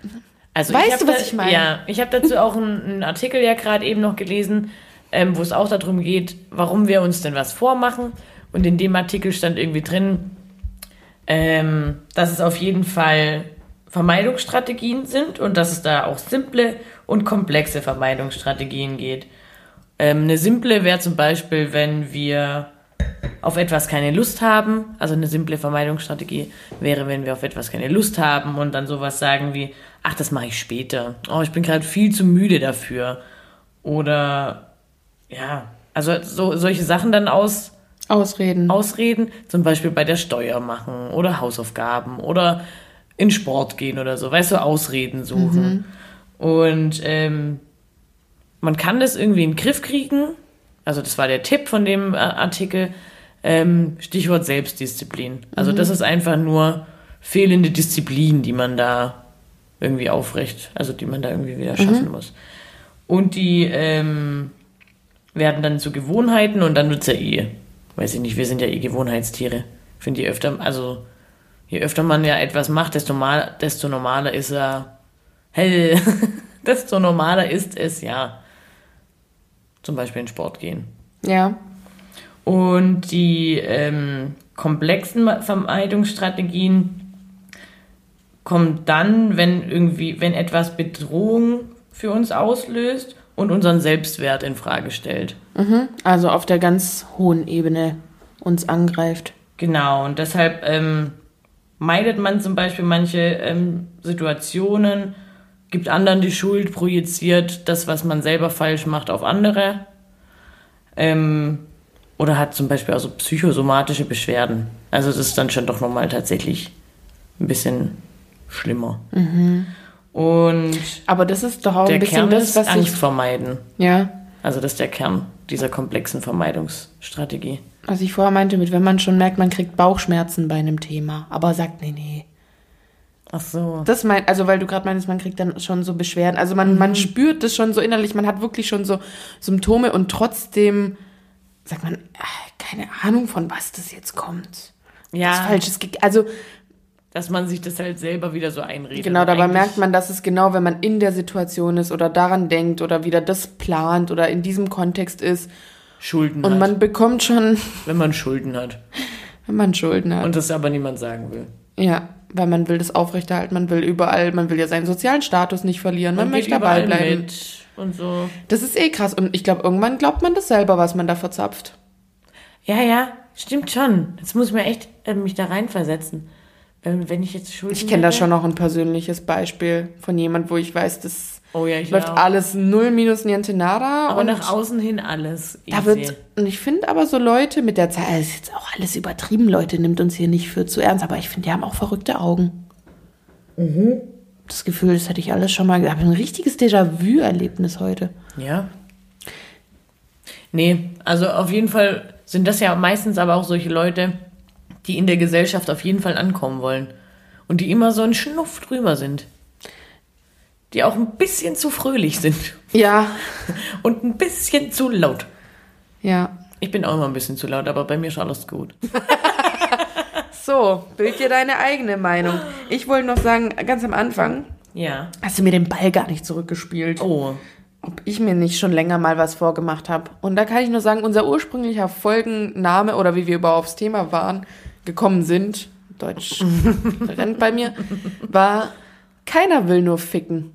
Also Weißt ich du, was da, ich meine? Ja, ich habe dazu auch einen, einen Artikel ja gerade eben noch gelesen, ähm, wo es auch darum geht, warum wir uns denn was vormachen. Und in dem Artikel stand irgendwie drin, ähm, dass es auf jeden Fall Vermeidungsstrategien sind und dass es da auch simple und komplexe Vermeidungsstrategien geht. Ähm, eine simple wäre zum Beispiel, wenn wir auf etwas keine Lust haben. Also eine simple Vermeidungsstrategie wäre, wenn wir auf etwas keine Lust haben und dann sowas sagen wie, ach, das mache ich später. Oh, ich bin gerade viel zu müde dafür. Oder ja, also so, solche Sachen dann aus, Ausreden. ausreden, zum Beispiel bei der Steuer machen oder Hausaufgaben oder in Sport gehen oder so, weißt du, Ausreden suchen. Und ähm, man kann das irgendwie in den Griff kriegen. Also das war der Tipp von dem äh, Artikel. Ähm, Stichwort Selbstdisziplin. Also das ist einfach nur fehlende Disziplin, die man da irgendwie aufrecht, also die man da irgendwie wieder schaffen muss. Und die ähm, werden dann zu Gewohnheiten und dann wird's ja eh, weiß ich nicht, wir sind ja eh Gewohnheitstiere. Finde je öfter, also je öfter man ja etwas macht, desto, mal, desto normaler ist er, hell, desto normaler ist es ja. Zum Beispiel in Sport gehen. ja. Und die ähm, komplexen Vermeidungsstrategien kommen dann, wenn irgendwie, wenn etwas Bedrohung für uns auslöst und unseren Selbstwert in Frage stellt. Also auf der ganz hohen Ebene uns angreift. Genau, und deshalb ähm, meidet man zum Beispiel manche ähm, Situationen, gibt anderen die Schuld, projiziert das, was man selber falsch macht, auf andere. Ähm, oder hat zum Beispiel also psychosomatische Beschwerden. Also das ist dann schon doch nochmal tatsächlich ein bisschen schlimmer. Und Aber das ist doch auch ein bisschen Kern das, ist was Angst ich. vermeiden. Ja. Also das ist der Kern dieser komplexen Vermeidungsstrategie. Was ich vorher meinte, mit wenn man schon merkt, man kriegt Bauchschmerzen bei einem Thema, aber sagt, nee, nee. Ach so. Das meint, also weil du gerade meinst, man kriegt dann schon so Beschwerden. Also man, Mhm. man spürt das schon so innerlich, man hat wirklich schon so Symptome und trotzdem sagt man, ah, keine Ahnung, von was das jetzt kommt. Ja, Was Falsches. ge- Also dass man sich das halt selber wieder so einredet. genau, dabei merkt man, dass es genau, wenn man in der Situation ist oder daran denkt oder wieder das plant oder in diesem Kontext ist Schulden und hat, man bekommt schon, wenn man Schulden hat wenn man Schulden hat. und das aber niemand sagen will. Ja, weil man will das aufrechterhalten, man will überall, man will ja seinen sozialen Status nicht verlieren, man, Man möchte dabei bleiben. mit und so. Das ist eh krass und ich glaube, irgendwann glaubt man das selber, was man da verzapft. Ja, ja, stimmt schon. Jetzt muss ich mir echt äh, mich da reinversetzen. Wenn, wenn ich jetzt Schulden Ich kenne da schon noch ein persönliches Beispiel von jemand, wo ich weiß, das Oh ja, ich läuft auch. alles null minus niente nada. Aber und nach außen hin alles. da easy. wird, und ich finde aber so Leute mit der Zeit, es ist jetzt auch alles übertrieben, Leute, nimmt uns hier nicht für zu ernst, aber ich finde, die haben auch verrückte Augen. Mhm. Das Gefühl, das hätte ich alles schon mal, ich habe ein richtiges Déjà-vu-Erlebnis heute. Ja. Nee, also auf jeden Fall sind das ja meistens aber auch solche Leute, die in der Gesellschaft auf jeden Fall ankommen wollen. Und die immer so ein Schnuff drüber sind. Die auch ein bisschen zu fröhlich sind. Ja, Und ein bisschen zu laut. ja. Ich bin auch immer ein bisschen zu laut, aber bei mir ist alles gut. So, bild dir deine eigene Meinung. Ich wollte noch sagen, ganz am Anfang Ja. hast du mir den Ball gar nicht zurückgespielt. Oh. ob ich mir nicht schon länger mal was vorgemacht habe. Und da kann ich nur sagen, unser ursprünglicher Folgenname oder wie wir überhaupt aufs Thema waren, gekommen sind, Deutsch rennt bei mir, war Keiner will nur ficken.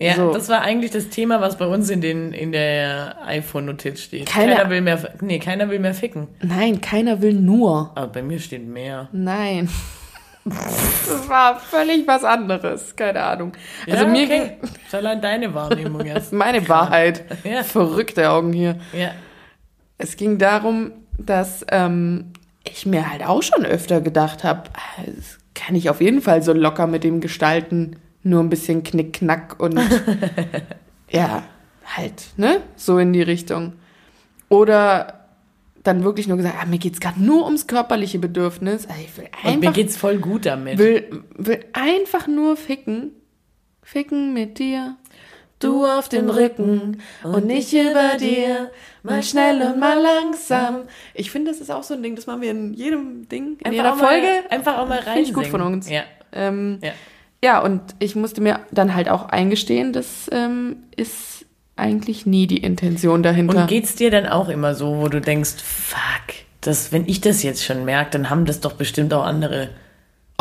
Ja, So. das war eigentlich das Thema, was bei uns in, den, in der iPhone-Notiz steht. Keine- keiner will mehr, nee, keiner will mehr ficken. Nein, keiner will nur. Aber bei mir steht mehr. Nein. Das war völlig was anderes. Keine Ahnung. Also ja, mir okay. ist allein deine Wahrnehmung jetzt. ging meine Wahrheit. Ja. Verrückte Augen hier. Ja. Es ging darum, dass ähm, ich mir halt auch schon öfter gedacht habe, das kann ich auf jeden Fall so locker mit dem Gestalten, nur ein bisschen Knickknack und ja, halt, ne? So in die Richtung. Oder dann wirklich nur gesagt, ah, mir geht's gerade nur ums körperliche Bedürfnis. Also ich will Und mir einfach, geht's voll gut damit. will, will einfach nur ficken. Ficken mit dir. Du auf dem Rücken und nicht über dir. Mal schnell und mal langsam. Ich finde, das ist auch so ein Ding, das machen wir in jedem Ding, in jeder auch mal, Folge. Einfach auch mal rein. Finde ich gut von uns. Ja. Ähm, Ja. ja, und ich musste mir dann halt auch eingestehen, das ähm, ist eigentlich nie die Intention dahinter. Und geht's dir dann auch immer so, wo du denkst, fuck, das, wenn ich das jetzt schon merke, dann haben das doch bestimmt auch andere.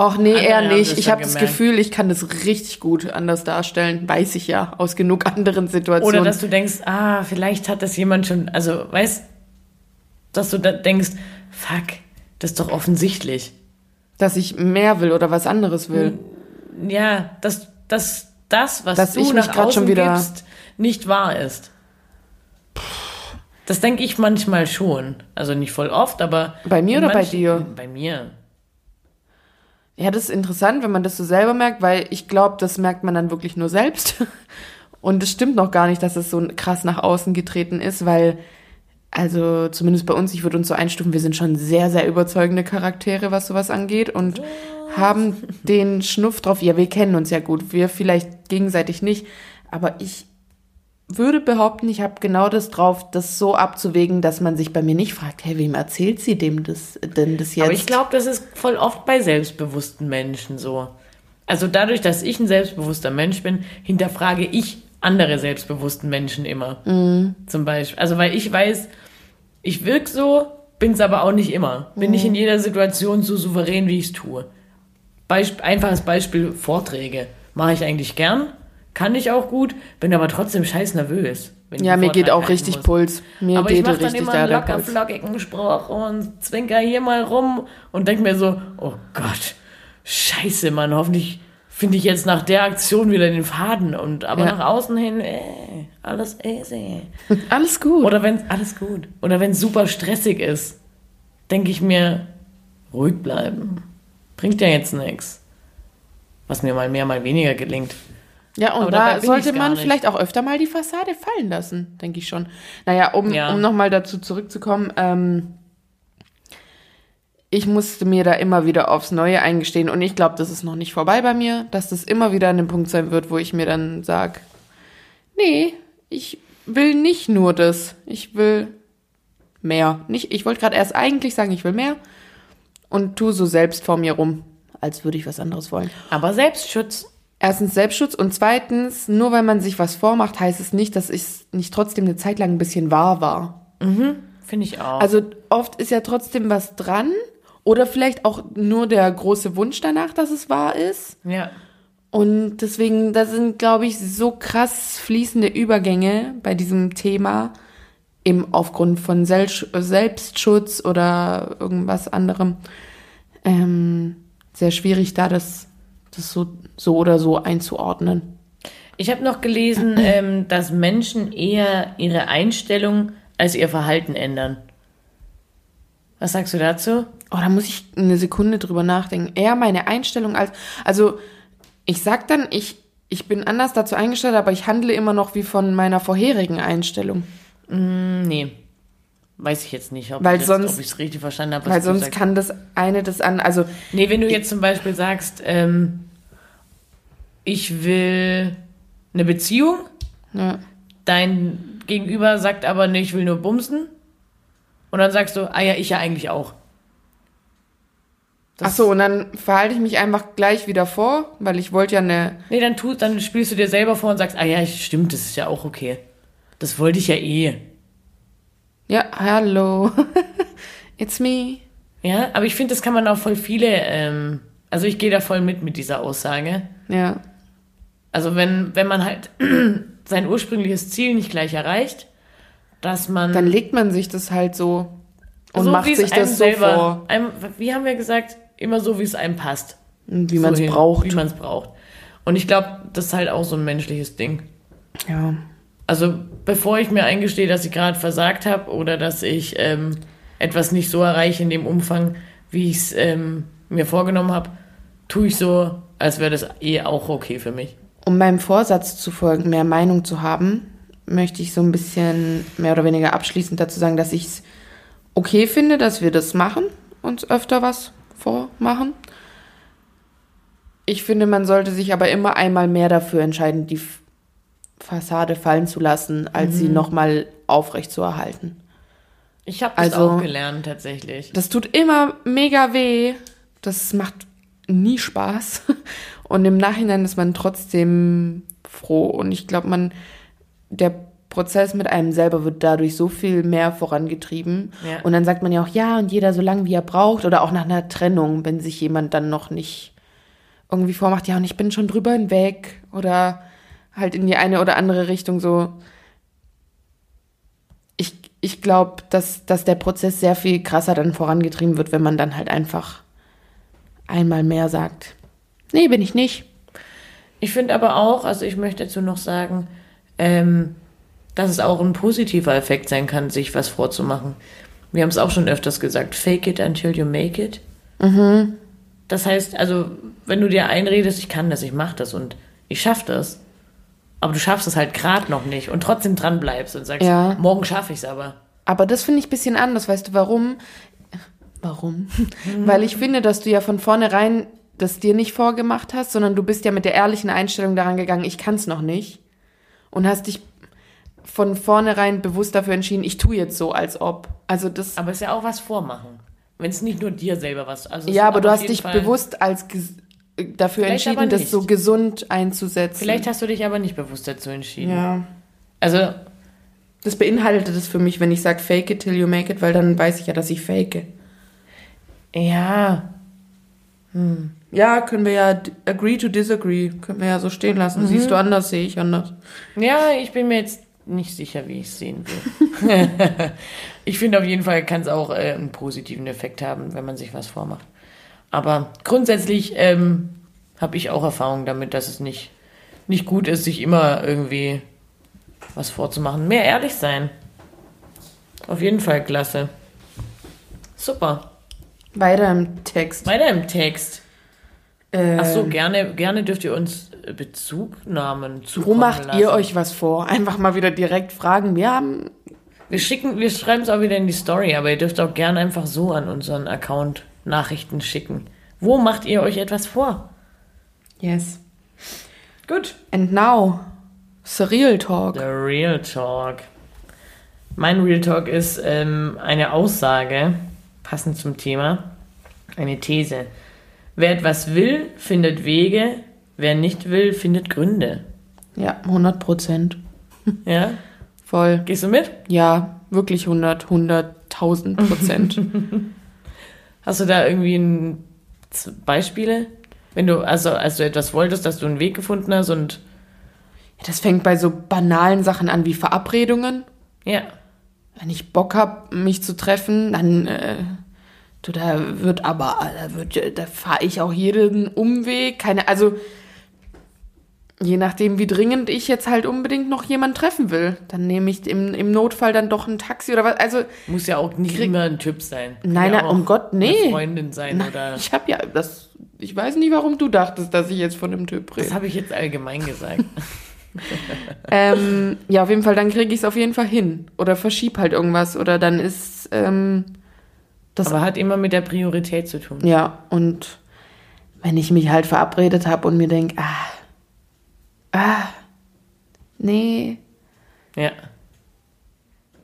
Och nee, Andere eher nicht. Ich habe das. Gefühl, ich kann das richtig gut anders darstellen. Weiß ich ja aus genug anderen Situationen. Oder dass du denkst, ah, vielleicht hat das jemand schon, also weißt, dass du da denkst, fuck, das ist doch offensichtlich. dass ich mehr will oder was anderes will. Ja, dass, dass das, was Dass du nach außen schon wieder- gibst, nicht wahr ist. Das denke ich manchmal schon. Also nicht voll oft, aber. Bei mir oder bei manchen- dir? Bei mir. Ja, das ist interessant, wenn man das so selber merkt, weil ich glaube, das merkt man dann wirklich nur selbst. Und es stimmt noch gar nicht, dass es so krass nach außen getreten ist, weil, also zumindest bei uns, ich würde uns so einstufen, wir sind schon sehr, sehr überzeugende Charaktere, was sowas angeht und haben den Schnuff drauf. Ja, wir kennen uns ja gut, wir vielleicht gegenseitig nicht, aber ich würde behaupten, ich habe genau das drauf, das so abzuwägen, dass man sich bei mir nicht fragt, hey, wem erzählt sie dem das denn das jetzt? Aber ich glaube, das ist voll oft bei selbstbewussten Menschen so. Also dadurch, dass ich ein selbstbewusster Mensch bin, hinterfrage ich andere selbstbewussten Menschen immer. Mhm. Zum Beispiel. Also weil ich weiß, ich wirke so, bin es aber auch nicht immer. Bin Mhm. nicht in jeder Situation so souverän, wie ich es tue. Beisp einfaches Beispiel, Vorträge. Mache ich eigentlich gern, kann ich auch gut, bin aber trotzdem scheiß nervös. wenn ich ja, mir geht auch richtig muss. Puls. Mir Aber ich geht mache dann immer einen locker flockigen Spruch und zwinker hier mal rum und denk mir so, oh Gott, scheiße, Mann, hoffentlich finde ich jetzt nach der Aktion wieder den Faden und aber Ja. nach außen hin, äh, alles easy. Alles gut. Oder wenn alles gut. Oder wenn es super stressig ist, denke ich mir, ruhig bleiben. Bringt ja jetzt nichts. Was mir mal mehr, mal weniger gelingt. Ja, und da sollte man nicht. vielleicht auch öfter mal die Fassade fallen lassen, denke ich schon. Naja, um, Ja. um nochmal dazu zurückzukommen, ähm, ich musste mir da immer wieder aufs Neue eingestehen und ich glaube, das ist noch nicht vorbei bei mir, dass das immer wieder an dem Punkt sein wird, wo ich mir dann sage, nee, ich will nicht nur das, ich will mehr. Nicht, ich wollte gerade erst eigentlich sagen, ich will mehr und tu so selbst vor mir rum, als würde ich was anderes wollen. Aber Selbstschutz. Erstens Selbstschutz und zweitens, nur weil man sich was vormacht, heißt es nicht, dass es nicht trotzdem eine Zeit lang ein bisschen wahr war. Finde ich auch. Also oft ist ja trotzdem was dran oder vielleicht auch nur der große Wunsch danach, dass es wahr ist. ja. Und deswegen, da sind, glaube ich, so krass fließende Übergänge bei diesem Thema, eben aufgrund von Sel Selbstschutz oder irgendwas anderem, ähm, sehr schwierig, da das, das so, so oder so einzuordnen. Ich habe noch gelesen, ähm, dass Menschen eher ihre Einstellung als ihr Verhalten ändern. Was sagst du dazu? Oh, da muss ich eine Sekunde drüber nachdenken. Eher meine Einstellung als, also ich sag dann, ich, ich bin anders dazu eingestellt, aber ich handle immer noch wie von meiner vorherigen Einstellung. Hm, nee. Weiß ich jetzt nicht, ob Weil ich es richtig verstanden habe. Weil sonst kann das eine das an, also Nee, wenn du jetzt zum Beispiel sagst, ähm, ich will eine Beziehung, ja, dein Gegenüber sagt aber, nee, ich will nur bumsen. Und dann sagst du, ah ja, ich ja eigentlich auch. Ach so, und dann verhalte ich mich einfach gleich wieder vor, weil ich wollte ja eine, Nee, dann, tu, dann spielst du dir selber vor und sagst, ah ja, stimmt, das ist ja auch okay. Das wollte ich ja eh. Ja, hallo, it's me. Ja, aber ich finde, das kann man auch voll viele, ähm, also ich gehe da voll mit mit dieser Aussage. Ja, Also wenn, wenn man halt sein ursprüngliches Ziel nicht gleich erreicht, dass man dann legt man sich das halt so und so, macht sich das so selber, vor, Einem, wie haben wir gesagt, immer so, wie es einem passt. wie man es So braucht. Wie man es braucht. Und ich glaube, das ist halt auch so ein menschliches Ding. Ja, Also bevor ich mir eingestehe, dass ich gerade versagt habe oder dass ich ähm, etwas nicht so erreiche in dem Umfang, wie ich es ähm, mir vorgenommen habe, tue ich so, als wäre das eh auch okay für mich. Um meinem Vorsatz zu folgen, mehr Meinung zu haben, möchte ich so ein bisschen mehr oder weniger abschließend dazu sagen, dass ich es okay finde, dass wir das machen, uns öfter was vormachen. Ich finde, man sollte sich aber immer einmal mehr dafür entscheiden, die Fassade fallen zu lassen, als sie nochmal aufrecht zu erhalten. Ich habe das Also- auch gelernt tatsächlich. Das tut immer mega weh. Das macht nie Spaß. Und im Nachhinein ist man trotzdem froh. Und ich glaube, man, der Prozess mit einem selber wird dadurch so viel mehr vorangetrieben. Ja. Und dann sagt man ja auch, ja, und jeder so lange, wie er braucht. Oder auch nach einer Trennung, wenn sich jemand dann noch nicht irgendwie vormacht, ja, und ich bin schon drüber hinweg. Oder halt in die eine oder andere Richtung so. Ich, ich glaube, dass, dass der Prozess sehr viel krasser dann vorangetrieben wird, wenn man dann halt einfach einmal mehr sagt. Nee, bin ich nicht. Ich finde aber auch, also ich möchte dazu noch sagen, ähm, dass es auch ein positiver Effekt sein kann, sich was vorzumachen. Wir haben es auch schon öfters gesagt, fake it until you make it. Das heißt, also, wenn du dir einredest, ich kann das, ich mache das und ich schaffe das, aber du schaffst es halt gerade noch nicht und trotzdem dran bleibst und sagst, Ja. morgen schaffe ich es aber. Aber das finde ich ein bisschen anders. Weißt du, warum? Warum? Weil ich finde, dass du ja von vornherein das dir nicht vorgemacht hast, sondern du bist ja mit der ehrlichen Einstellung daran gegangen, ich kann es noch nicht. Und hast dich von vornherein bewusst dafür entschieden, ich tue jetzt so, als ob. Also das. Aber es ist ja auch was vormachen. Wenn es nicht nur dir selber was. Also ja, aber du hast dich Fall- bewusst als dafür Vielleicht entschieden, das so gesund einzusetzen. Vielleicht hast du dich aber nicht bewusst dazu entschieden. ja. Also, Das beinhaltet es für mich, wenn ich sage fake it till you make it, weil dann weiß ich ja, dass ich fake. ja, Ja, können wir ja agree to disagree. Können wir ja so stehen lassen. Siehst du anders, sehe ich anders. Ja, ich bin mir jetzt nicht sicher, wie ich es sehen will. ich finde auf jeden Fall kann es auch äh, einen positiven Effekt haben, wenn man sich was vormacht. Aber grundsätzlich ähm, habe ich auch Erfahrung damit, dass es nicht, nicht gut ist, sich immer irgendwie was vorzumachen. Mehr ehrlich sein. Auf jeden Fall klasse. Super. Weiter im Text. Weiter im Text. Ach so, gerne, gerne dürft ihr uns äh, Bezugnahmen Wo zukommen macht lassen. ihr euch was vor? Einfach mal wieder direkt fragen. Wir haben. Wir schicken, wir schreiben es auch wieder in die Story, aber ihr dürft auch gerne einfach so an unseren Account Nachrichten schicken. Wo macht ihr euch etwas vor? Yes. Gut. And now, Surreal Talk. The Real Talk. Mein Real Talk ist ähm, eine Aussage, passend zum Thema, eine These. Wer etwas will, findet Wege, wer nicht will, findet Gründe. Ja, 100 Prozent. Ja? Voll. Gehst du mit? Ja, wirklich 100, 100.000 Prozent. Hast du da irgendwie ein, Beispiele? Wenn du, also als du etwas wolltest, dass du einen Weg gefunden hast und Ja, das fängt bei so banalen Sachen an wie Verabredungen. ja, Wenn ich Bock hab, mich zu treffen, dann, äh, du, da wird aber, da wird, da fahre ich auch jeden Umweg. Keine, also, je nachdem, wie dringend ich jetzt halt unbedingt noch jemanden treffen will, dann nehme ich im, im Notfall dann doch ein Taxi oder was. Also, muss ja auch nicht immer ein Typ sein. Kann Nein, ja nein, um Gott, nee. Eine Freundin sein na, oder. ich habe ja, das, ich weiß nicht, warum du dachtest, dass ich jetzt von einem Typ Das rede. habe ich jetzt allgemein gesagt. ähm, ja, auf jeden Fall, dann kriege ich es auf jeden Fall hin. Oder verschieb halt irgendwas. Oder dann ist, ähm, das Aber hat immer mit der Priorität zu tun. Ja, und wenn ich mich halt verabredet habe und mir denke, ah, ah, nee, Ja.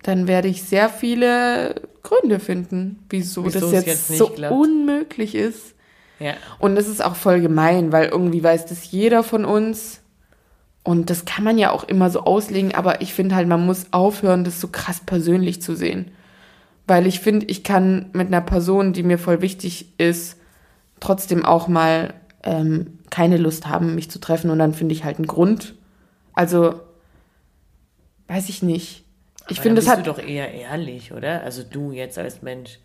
dann werde ich sehr viele Gründe finden, wieso, Wieso das jetzt, jetzt nicht so klappt. unmöglich ist. Ja. Und das ist auch voll gemein, weil irgendwie weiß das jeder von uns. Und das kann man ja auch immer so auslegen, aber ich finde halt, man muss aufhören, das so krass persönlich zu sehen. Weil ich finde, ich kann mit einer Person, die mir voll wichtig ist, trotzdem auch mal ähm, keine Lust haben, mich zu treffen. Und dann finde ich halt einen Grund. Also, weiß ich nicht. Ich finde, das bist hat. du doch eher ehrlich, oder? Also du jetzt als Mensch.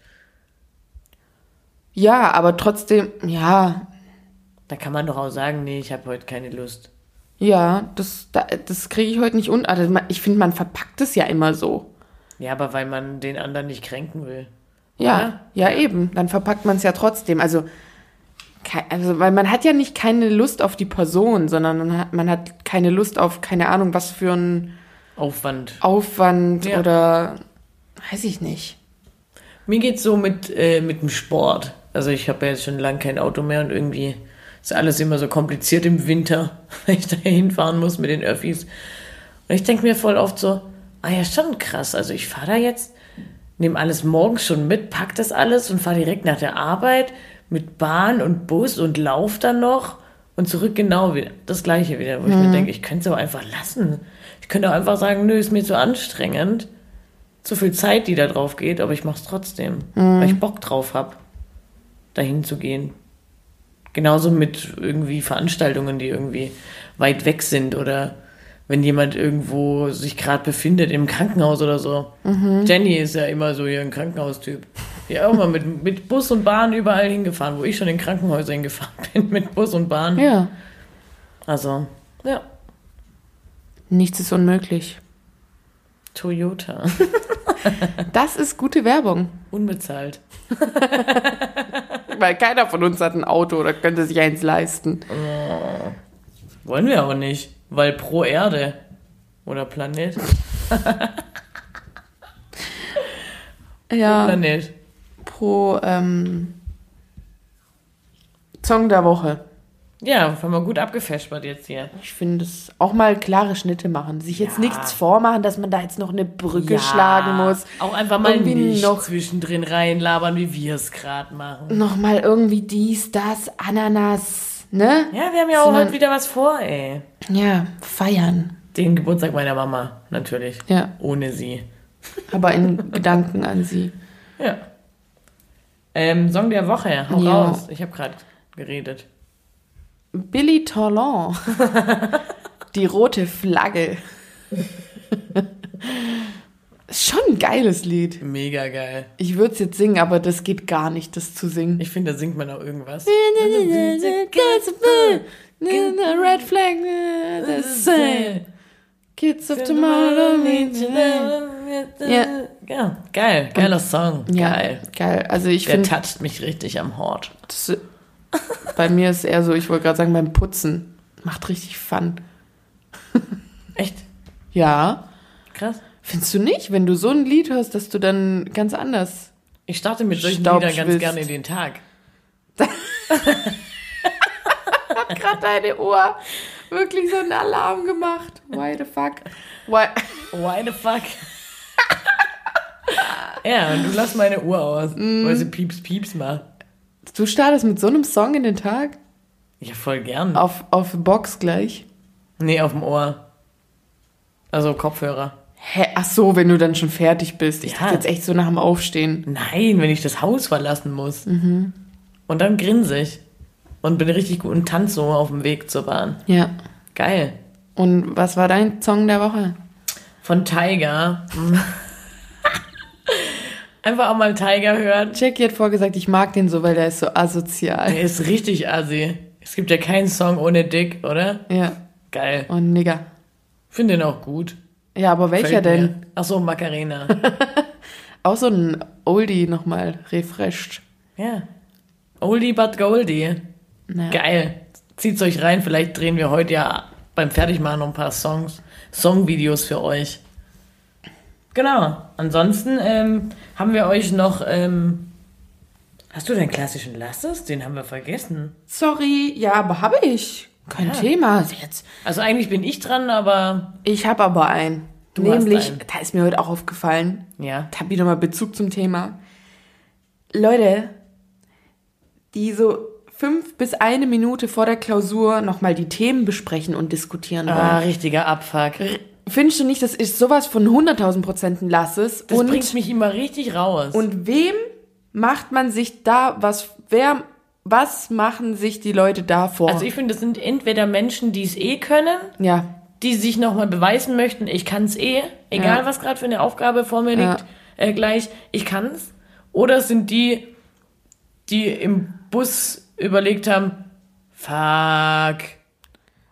Ja, aber trotzdem, ja, Da kann man doch auch sagen, nee, ich habe heute keine Lust. ja, das, da- das kriege ich heute nicht un. Also ich finde, man verpackt es ja immer so. Ja, aber weil man den anderen nicht kränken will. Ja, ja, eben. Dann verpackt man es ja trotzdem. Also, also, weil man hat ja nicht keine Lust auf die Person, sondern man hat, man hat keine Lust auf, keine Ahnung, was für ein Aufwand. Aufwand Ja. oder weiß ich nicht. Mir geht's so mit, äh, mit dem Sport. Also ich habe ja jetzt schon lange kein Auto mehr und irgendwie ist alles immer so kompliziert im Winter, wenn ich da hinfahren muss mit den Öffis. Und ich denke mir voll oft so, ah ja, schon krass. Also ich fahre da jetzt, nehme alles morgens schon mit, pack das alles und fahre direkt nach der Arbeit mit Bahn und Bus und lauf dann noch und zurück genau wieder. Das gleiche wieder, wo ich mir denke, ich könnte es auch einfach lassen. Ich könnte auch einfach sagen, nö, ist mir zu anstrengend zu viel Zeit, die da drauf geht, aber ich mach's trotzdem, weil ich Bock drauf hab, dahin zu gehen. Genauso mit irgendwie Veranstaltungen, die irgendwie weit weg sind oder wenn jemand irgendwo sich gerade befindet im Krankenhaus oder so. Jenny ist ja immer so hier ein Krankenhaustyp. Ja, auch mal mit, mit Bus und Bahn überall hingefahren, wo ich schon in Krankenhäuser hingefahren bin, mit Bus und Bahn. Ja, Also, ja, nichts ist unmöglich. Toyota. Das ist gute Werbung, Unbezahlt. weil keiner von uns hat ein Auto oder könnte sich eins leisten. Wollen wir auch nicht, weil pro Erde oder Planet. Ja, Planet. Pro ähm, Song der Woche. Ja, haben wir gut abgefespert jetzt hier. Ich finde es auch mal klare Schnitte machen. Sich jetzt Ja. nichts vormachen, dass man da jetzt noch eine Brücke schlagen muss. Auch einfach mal Irgendwie nicht noch- zwischendrin reinlabern, wie wir es gerade machen. Noch mal irgendwie dies, das, Ananas, ne? Ja, wir haben ja auch Sondern- heute wieder was vor, ey. Ja, feiern. Den Geburtstag meiner Mama, natürlich. Ja, Ohne sie. aber in Gedanken an sie. Ja. Ähm, Song der Woche, hau Ja. raus. Ich habe gerade geredet. Billy Talon. Die rote Flagge. Schon ein geiles Lied. Mega geil. Ich würde es jetzt singen, aber das geht gar nicht, das zu singen. Ich finde, da singt man auch irgendwas. Red flag, the same. Kids of tomorrow today. Ja. Ja, geil. Geiler Song. Ja, Geil. geil. Also ich Der finde, toucht mich richtig am Hort. das Bei mir ist eher so, ich wollte gerade sagen, beim Putzen. Macht richtig Fun. Echt? Ja. Krass. Findest du nicht, wenn du so ein Lied hörst, dass du dann ganz anders. Ich starte mit solchen Staub Liedern ganz gerne in den Tag. Hat gerade deine Uhr wirklich so einen Alarm gemacht. Why the fuck? Why? Why the fuck? ja, und du lass meine Uhr aus, Mm. weil sie pieps, pieps macht. Du startest mit so einem Song in den Tag? Ja, voll gern. Auf, auf Box gleich? Nee, auf dem Ohr. Also Kopfhörer. Hä? Ach so, wenn du dann schon fertig bist. Ich Ja. dachte jetzt echt so nach dem Aufstehen. Nein, wenn ich das Haus verlassen muss. Mhm. Und dann grinse ich. Und bin richtig gut und tanze so auf dem Weg zur Bahn. Ja. Geil. Und was war dein Song der Woche? Von Tiger. Einfach auch mal Tiger hören. Jackie hat vorgesagt, ich mag den so, weil der ist so asozial. Der ist richtig assi. Es gibt ja keinen Song ohne Dick, oder? Ja. Geil. Und Nigger. Finde den auch gut. Ja, aber welcher denn? Ach so, Macarena. Auch so ein Oldie nochmal refreshed. ja. Oldie but Goldie. Naja. Geil. Zieht's euch rein. Vielleicht drehen wir heute ja beim Fertigmachen noch ein paar Songs, Songvideos für euch. Genau. Ansonsten ähm, haben wir euch noch. Ähm, hast du den klassischen Lasses? Den haben wir vergessen. Sorry, ja, aber habe ich. Kein Ja. Thema jetzt. Also eigentlich bin ich dran, aber Ich habe aber einen. Du hast Nämlich, einen. da ist mir heute auch aufgefallen, ja. da habe wieder mal Bezug zum Thema. Leute, die so fünf bis eine Minute vor der Klausur nochmal die Themen besprechen und diskutieren Ah, wollen. richtiger Abfuck. Findest du nicht, das ist sowas von 100.000 Prozent Lasses? Das und, bringt mich immer richtig raus. und wem macht man sich da was, wer, was machen sich die Leute da vor? also ich finde, das sind entweder Menschen, die es eh können, ja, die sich nochmal beweisen möchten, ich kann es eh, egal Ja. was gerade für eine Aufgabe vor mir Ja. liegt, äh, gleich, ich kann's. Oder es sind die, die im Bus überlegt haben, fuck,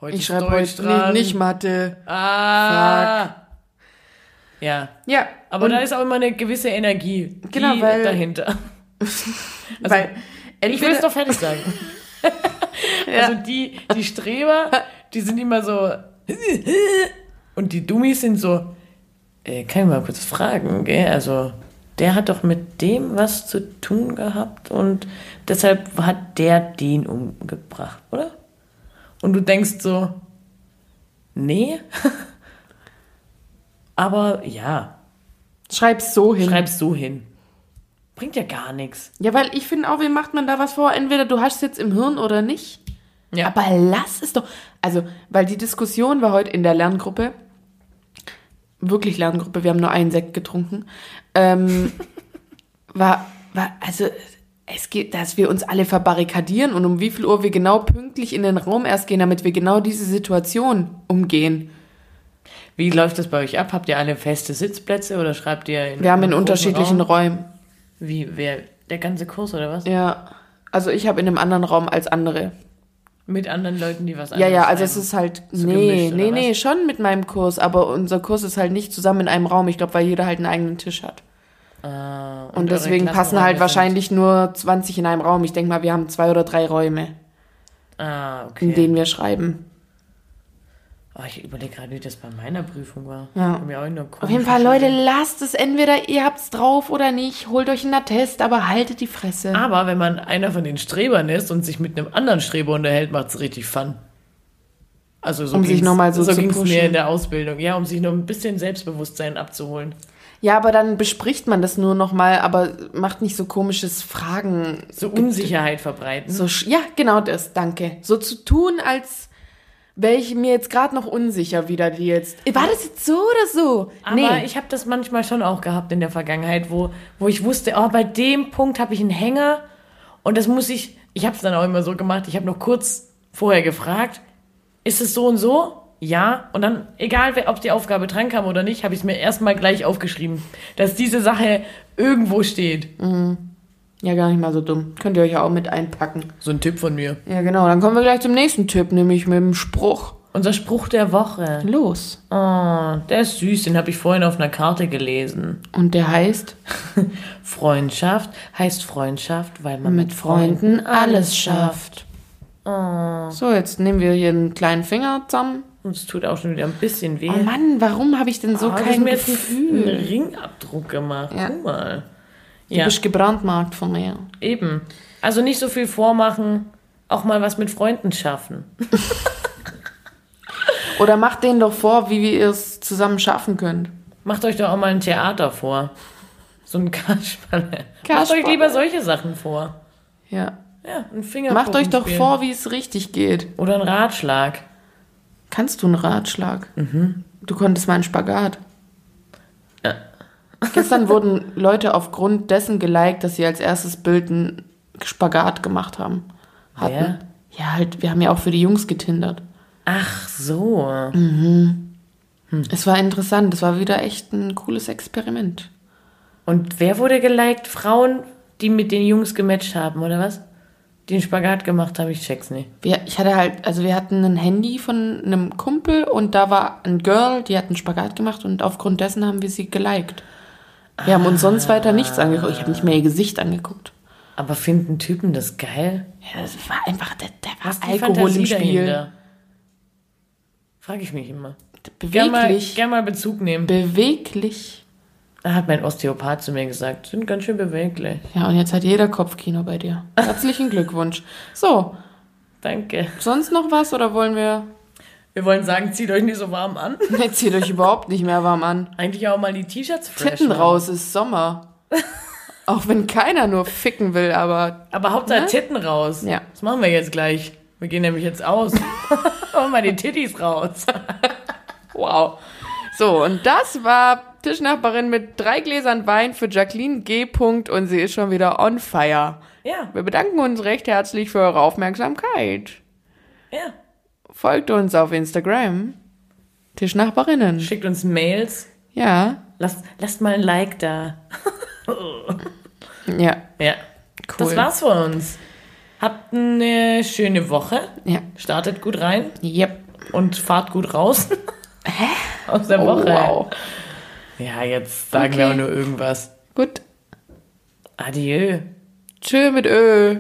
heute ich schreibe heute dran. nicht, nicht Mathe. Ah. Ja, Ja, aber da ist auch immer eine gewisse Energie Genau, weil- dahinter. weil Ich will es doch fertig sagen. Ja. Also die, die Streber, die sind immer so und die Dummies sind so, äh, kann ich mal kurz fragen, gell? Also der hat doch mit dem was zu tun gehabt und deshalb hat der den umgebracht, oder? Und du denkst so, nee, aber ja, schreib's so hin. schreib's so hin. Bringt ja gar nichts. Ja, weil ich finde auch, wie macht man da was vor? Entweder du hast es jetzt im Hirn oder nicht. Ja. Aber lass es doch. Also, weil die Diskussion war heute in der Lerngruppe. Wirklich Lerngruppe, wir haben nur einen Sekt getrunken. Ähm, war, war, also, es geht, dass wir uns alle verbarrikadieren und um wie viel Uhr wir genau pünktlich in den Raum erst gehen, damit wir genau diese Situation umgehen. Wie läuft das bei euch ab? Habt ihr alle feste Sitzplätze oder schreibt ihr in Wir haben in unterschiedlichen Raum? Räumen. Wie, wer, der ganze Kurs oder was? Ja. Also ich habe in einem anderen Raum als andere. Mit anderen Leuten, die was Ja, anderes ja, also es ist halt, So nee, nee, nee, was? schon mit meinem Kurs, aber unser Kurs ist halt nicht zusammen in einem Raum. Ich glaube, weil jeder halt einen eigenen Tisch hat. Ah, Und, eure deswegen passen halt sind- wahrscheinlich nur 20 in einem Raum. Ich denke mal, wir haben zwei oder drei Räume, Ah, okay. in denen wir schreiben. Oh, ich überlege gerade, wie das bei meiner Prüfung war. Ja. Auf jeden Fall, Leute, lasst es entweder, ihr habt's drauf oder nicht. Holt euch einen Attest, aber haltet die Fresse. Aber wenn man einer von den Strebern ist und sich mit einem anderen Streber unterhält, macht es richtig Fun. Also so Um sich ging's- noch mal so so zu pushen. mir in der Ausbildung. Ja, um sich noch ein bisschen Selbstbewusstsein abzuholen. Ja, aber dann bespricht man das nur nochmal, aber macht nicht so komisches Fragen. So Unsicherheit verbreiten. So, ja, genau das, danke. So zu tun, als wäre ich mir jetzt gerade noch unsicher, wie da die jetzt. War das jetzt so oder so? Aber ich habe das manchmal schon auch gehabt in der Vergangenheit, wo, wo ich wusste, oh, bei dem Punkt habe ich einen Hänger und das muss ich, ich habe es dann auch immer so gemacht, ich habe noch kurz vorher gefragt, ist es so und so? Ja. Und dann, egal ob die Aufgabe dran kam oder nicht, habe ich es mir erstmal gleich aufgeschrieben, dass diese Sache irgendwo steht. Ja, gar nicht mal so dumm. Könnt ihr euch ja auch mit einpacken. So ein Tipp von mir. Ja, genau. Dann kommen wir gleich zum nächsten Tipp, nämlich mit dem Spruch. Unser Spruch der Woche. Los. Oh, der ist süß, den habe ich vorhin auf einer Karte gelesen. Und der heißt, Freundschaft heißt Freundschaft, weil man mit Freunden alles schafft. So, jetzt nehmen wir hier einen kleinen Finger zusammen. Und es tut auch schon wieder ein bisschen weh. Oh Mann, warum habe ich denn so Oh, du hast kein mir jetzt einen Gefühl? Ringabdruck gemacht. Ja. Guck mal. Du Ja, bist gebrandmarkt von mir. eben. Also nicht so viel vormachen, auch mal was mit Freunden schaffen. Oder macht denen doch vor, wie wir es zusammen schaffen könnt. Macht euch doch auch mal ein Theater vor. So ein Kasperle. Macht euch lieber solche Sachen vor. Ja. Ja, ein Finger. Macht euch doch vor, wie es richtig geht. Oder ein Ratschlag. Kannst du einen Ratschlag? Du konntest mal einen Spagat. Ja. Gestern wurden Leute aufgrund dessen geliked, dass sie als erstes Bild einen Spagat gemacht haben. Hatten. Wer? Ja, halt, wir haben ja auch für die Jungs getindert. Ach so. Es war interessant, es war wieder echt ein cooles Experiment. Und wer wurde geliked? Frauen, die mit den Jungs gematcht haben, oder was? Die einen Spagat gemacht haben, ich check's nicht. Wir, ich hatte halt, also wir hatten ein Handy von einem Kumpel und da war ein Girl, die hat einen Spagat gemacht und aufgrund dessen haben wir sie geliked. Wir haben uns sonst weiter nichts angeguckt. Ich habe nicht mehr ihr Gesicht angeguckt. Aber finden Typen das geil? Ja, das war einfach, der, der war Alkohol Fantasie im Spiel. dahinter? Frag ich mich immer. Gern mal, Beweglich. gern mal Bezug nehmen. Beweglich. Da hat mein Osteopath zu mir gesagt, sind ganz schön beweglich. Ja, und jetzt hat jeder Kopfkino bei dir. Herzlichen Glückwunsch. So, Danke. sonst noch was oder wollen wir. Wir wollen sagen, zieht euch nicht so warm an. Jetzt zieht euch überhaupt nicht mehr warm an. Eigentlich auch mal die T-Shirts fresh Titten machen. raus ist Sommer. Auch wenn keiner nur ficken will, aber Aber Hauptsache Ne? Titten raus. Ja. Das machen wir jetzt gleich. Wir gehen nämlich jetzt aus. Machen mal die Tittis raus. wow. So, und das war Tischnachbarin mit drei Gläsern Wein für Jacqueline G. Punkt und sie ist schon wieder on fire. Ja, Wir bedanken uns recht herzlich für eure Aufmerksamkeit. ja. Folgt uns auf Instagram. Tischnachbarinnen. Schickt uns Mails. Ja. Lasst, lasst mal ein Like da. Ja. Ja. Cool. Das war's von uns. Habt eine schöne Woche. Ja. Startet gut rein Yep. und fahrt gut raus. Hä? Aus der Oh, Woche. wow. Ja, jetzt sagen Okay. wir auch nur irgendwas. Gut. Adieu. Tschö mit Ö.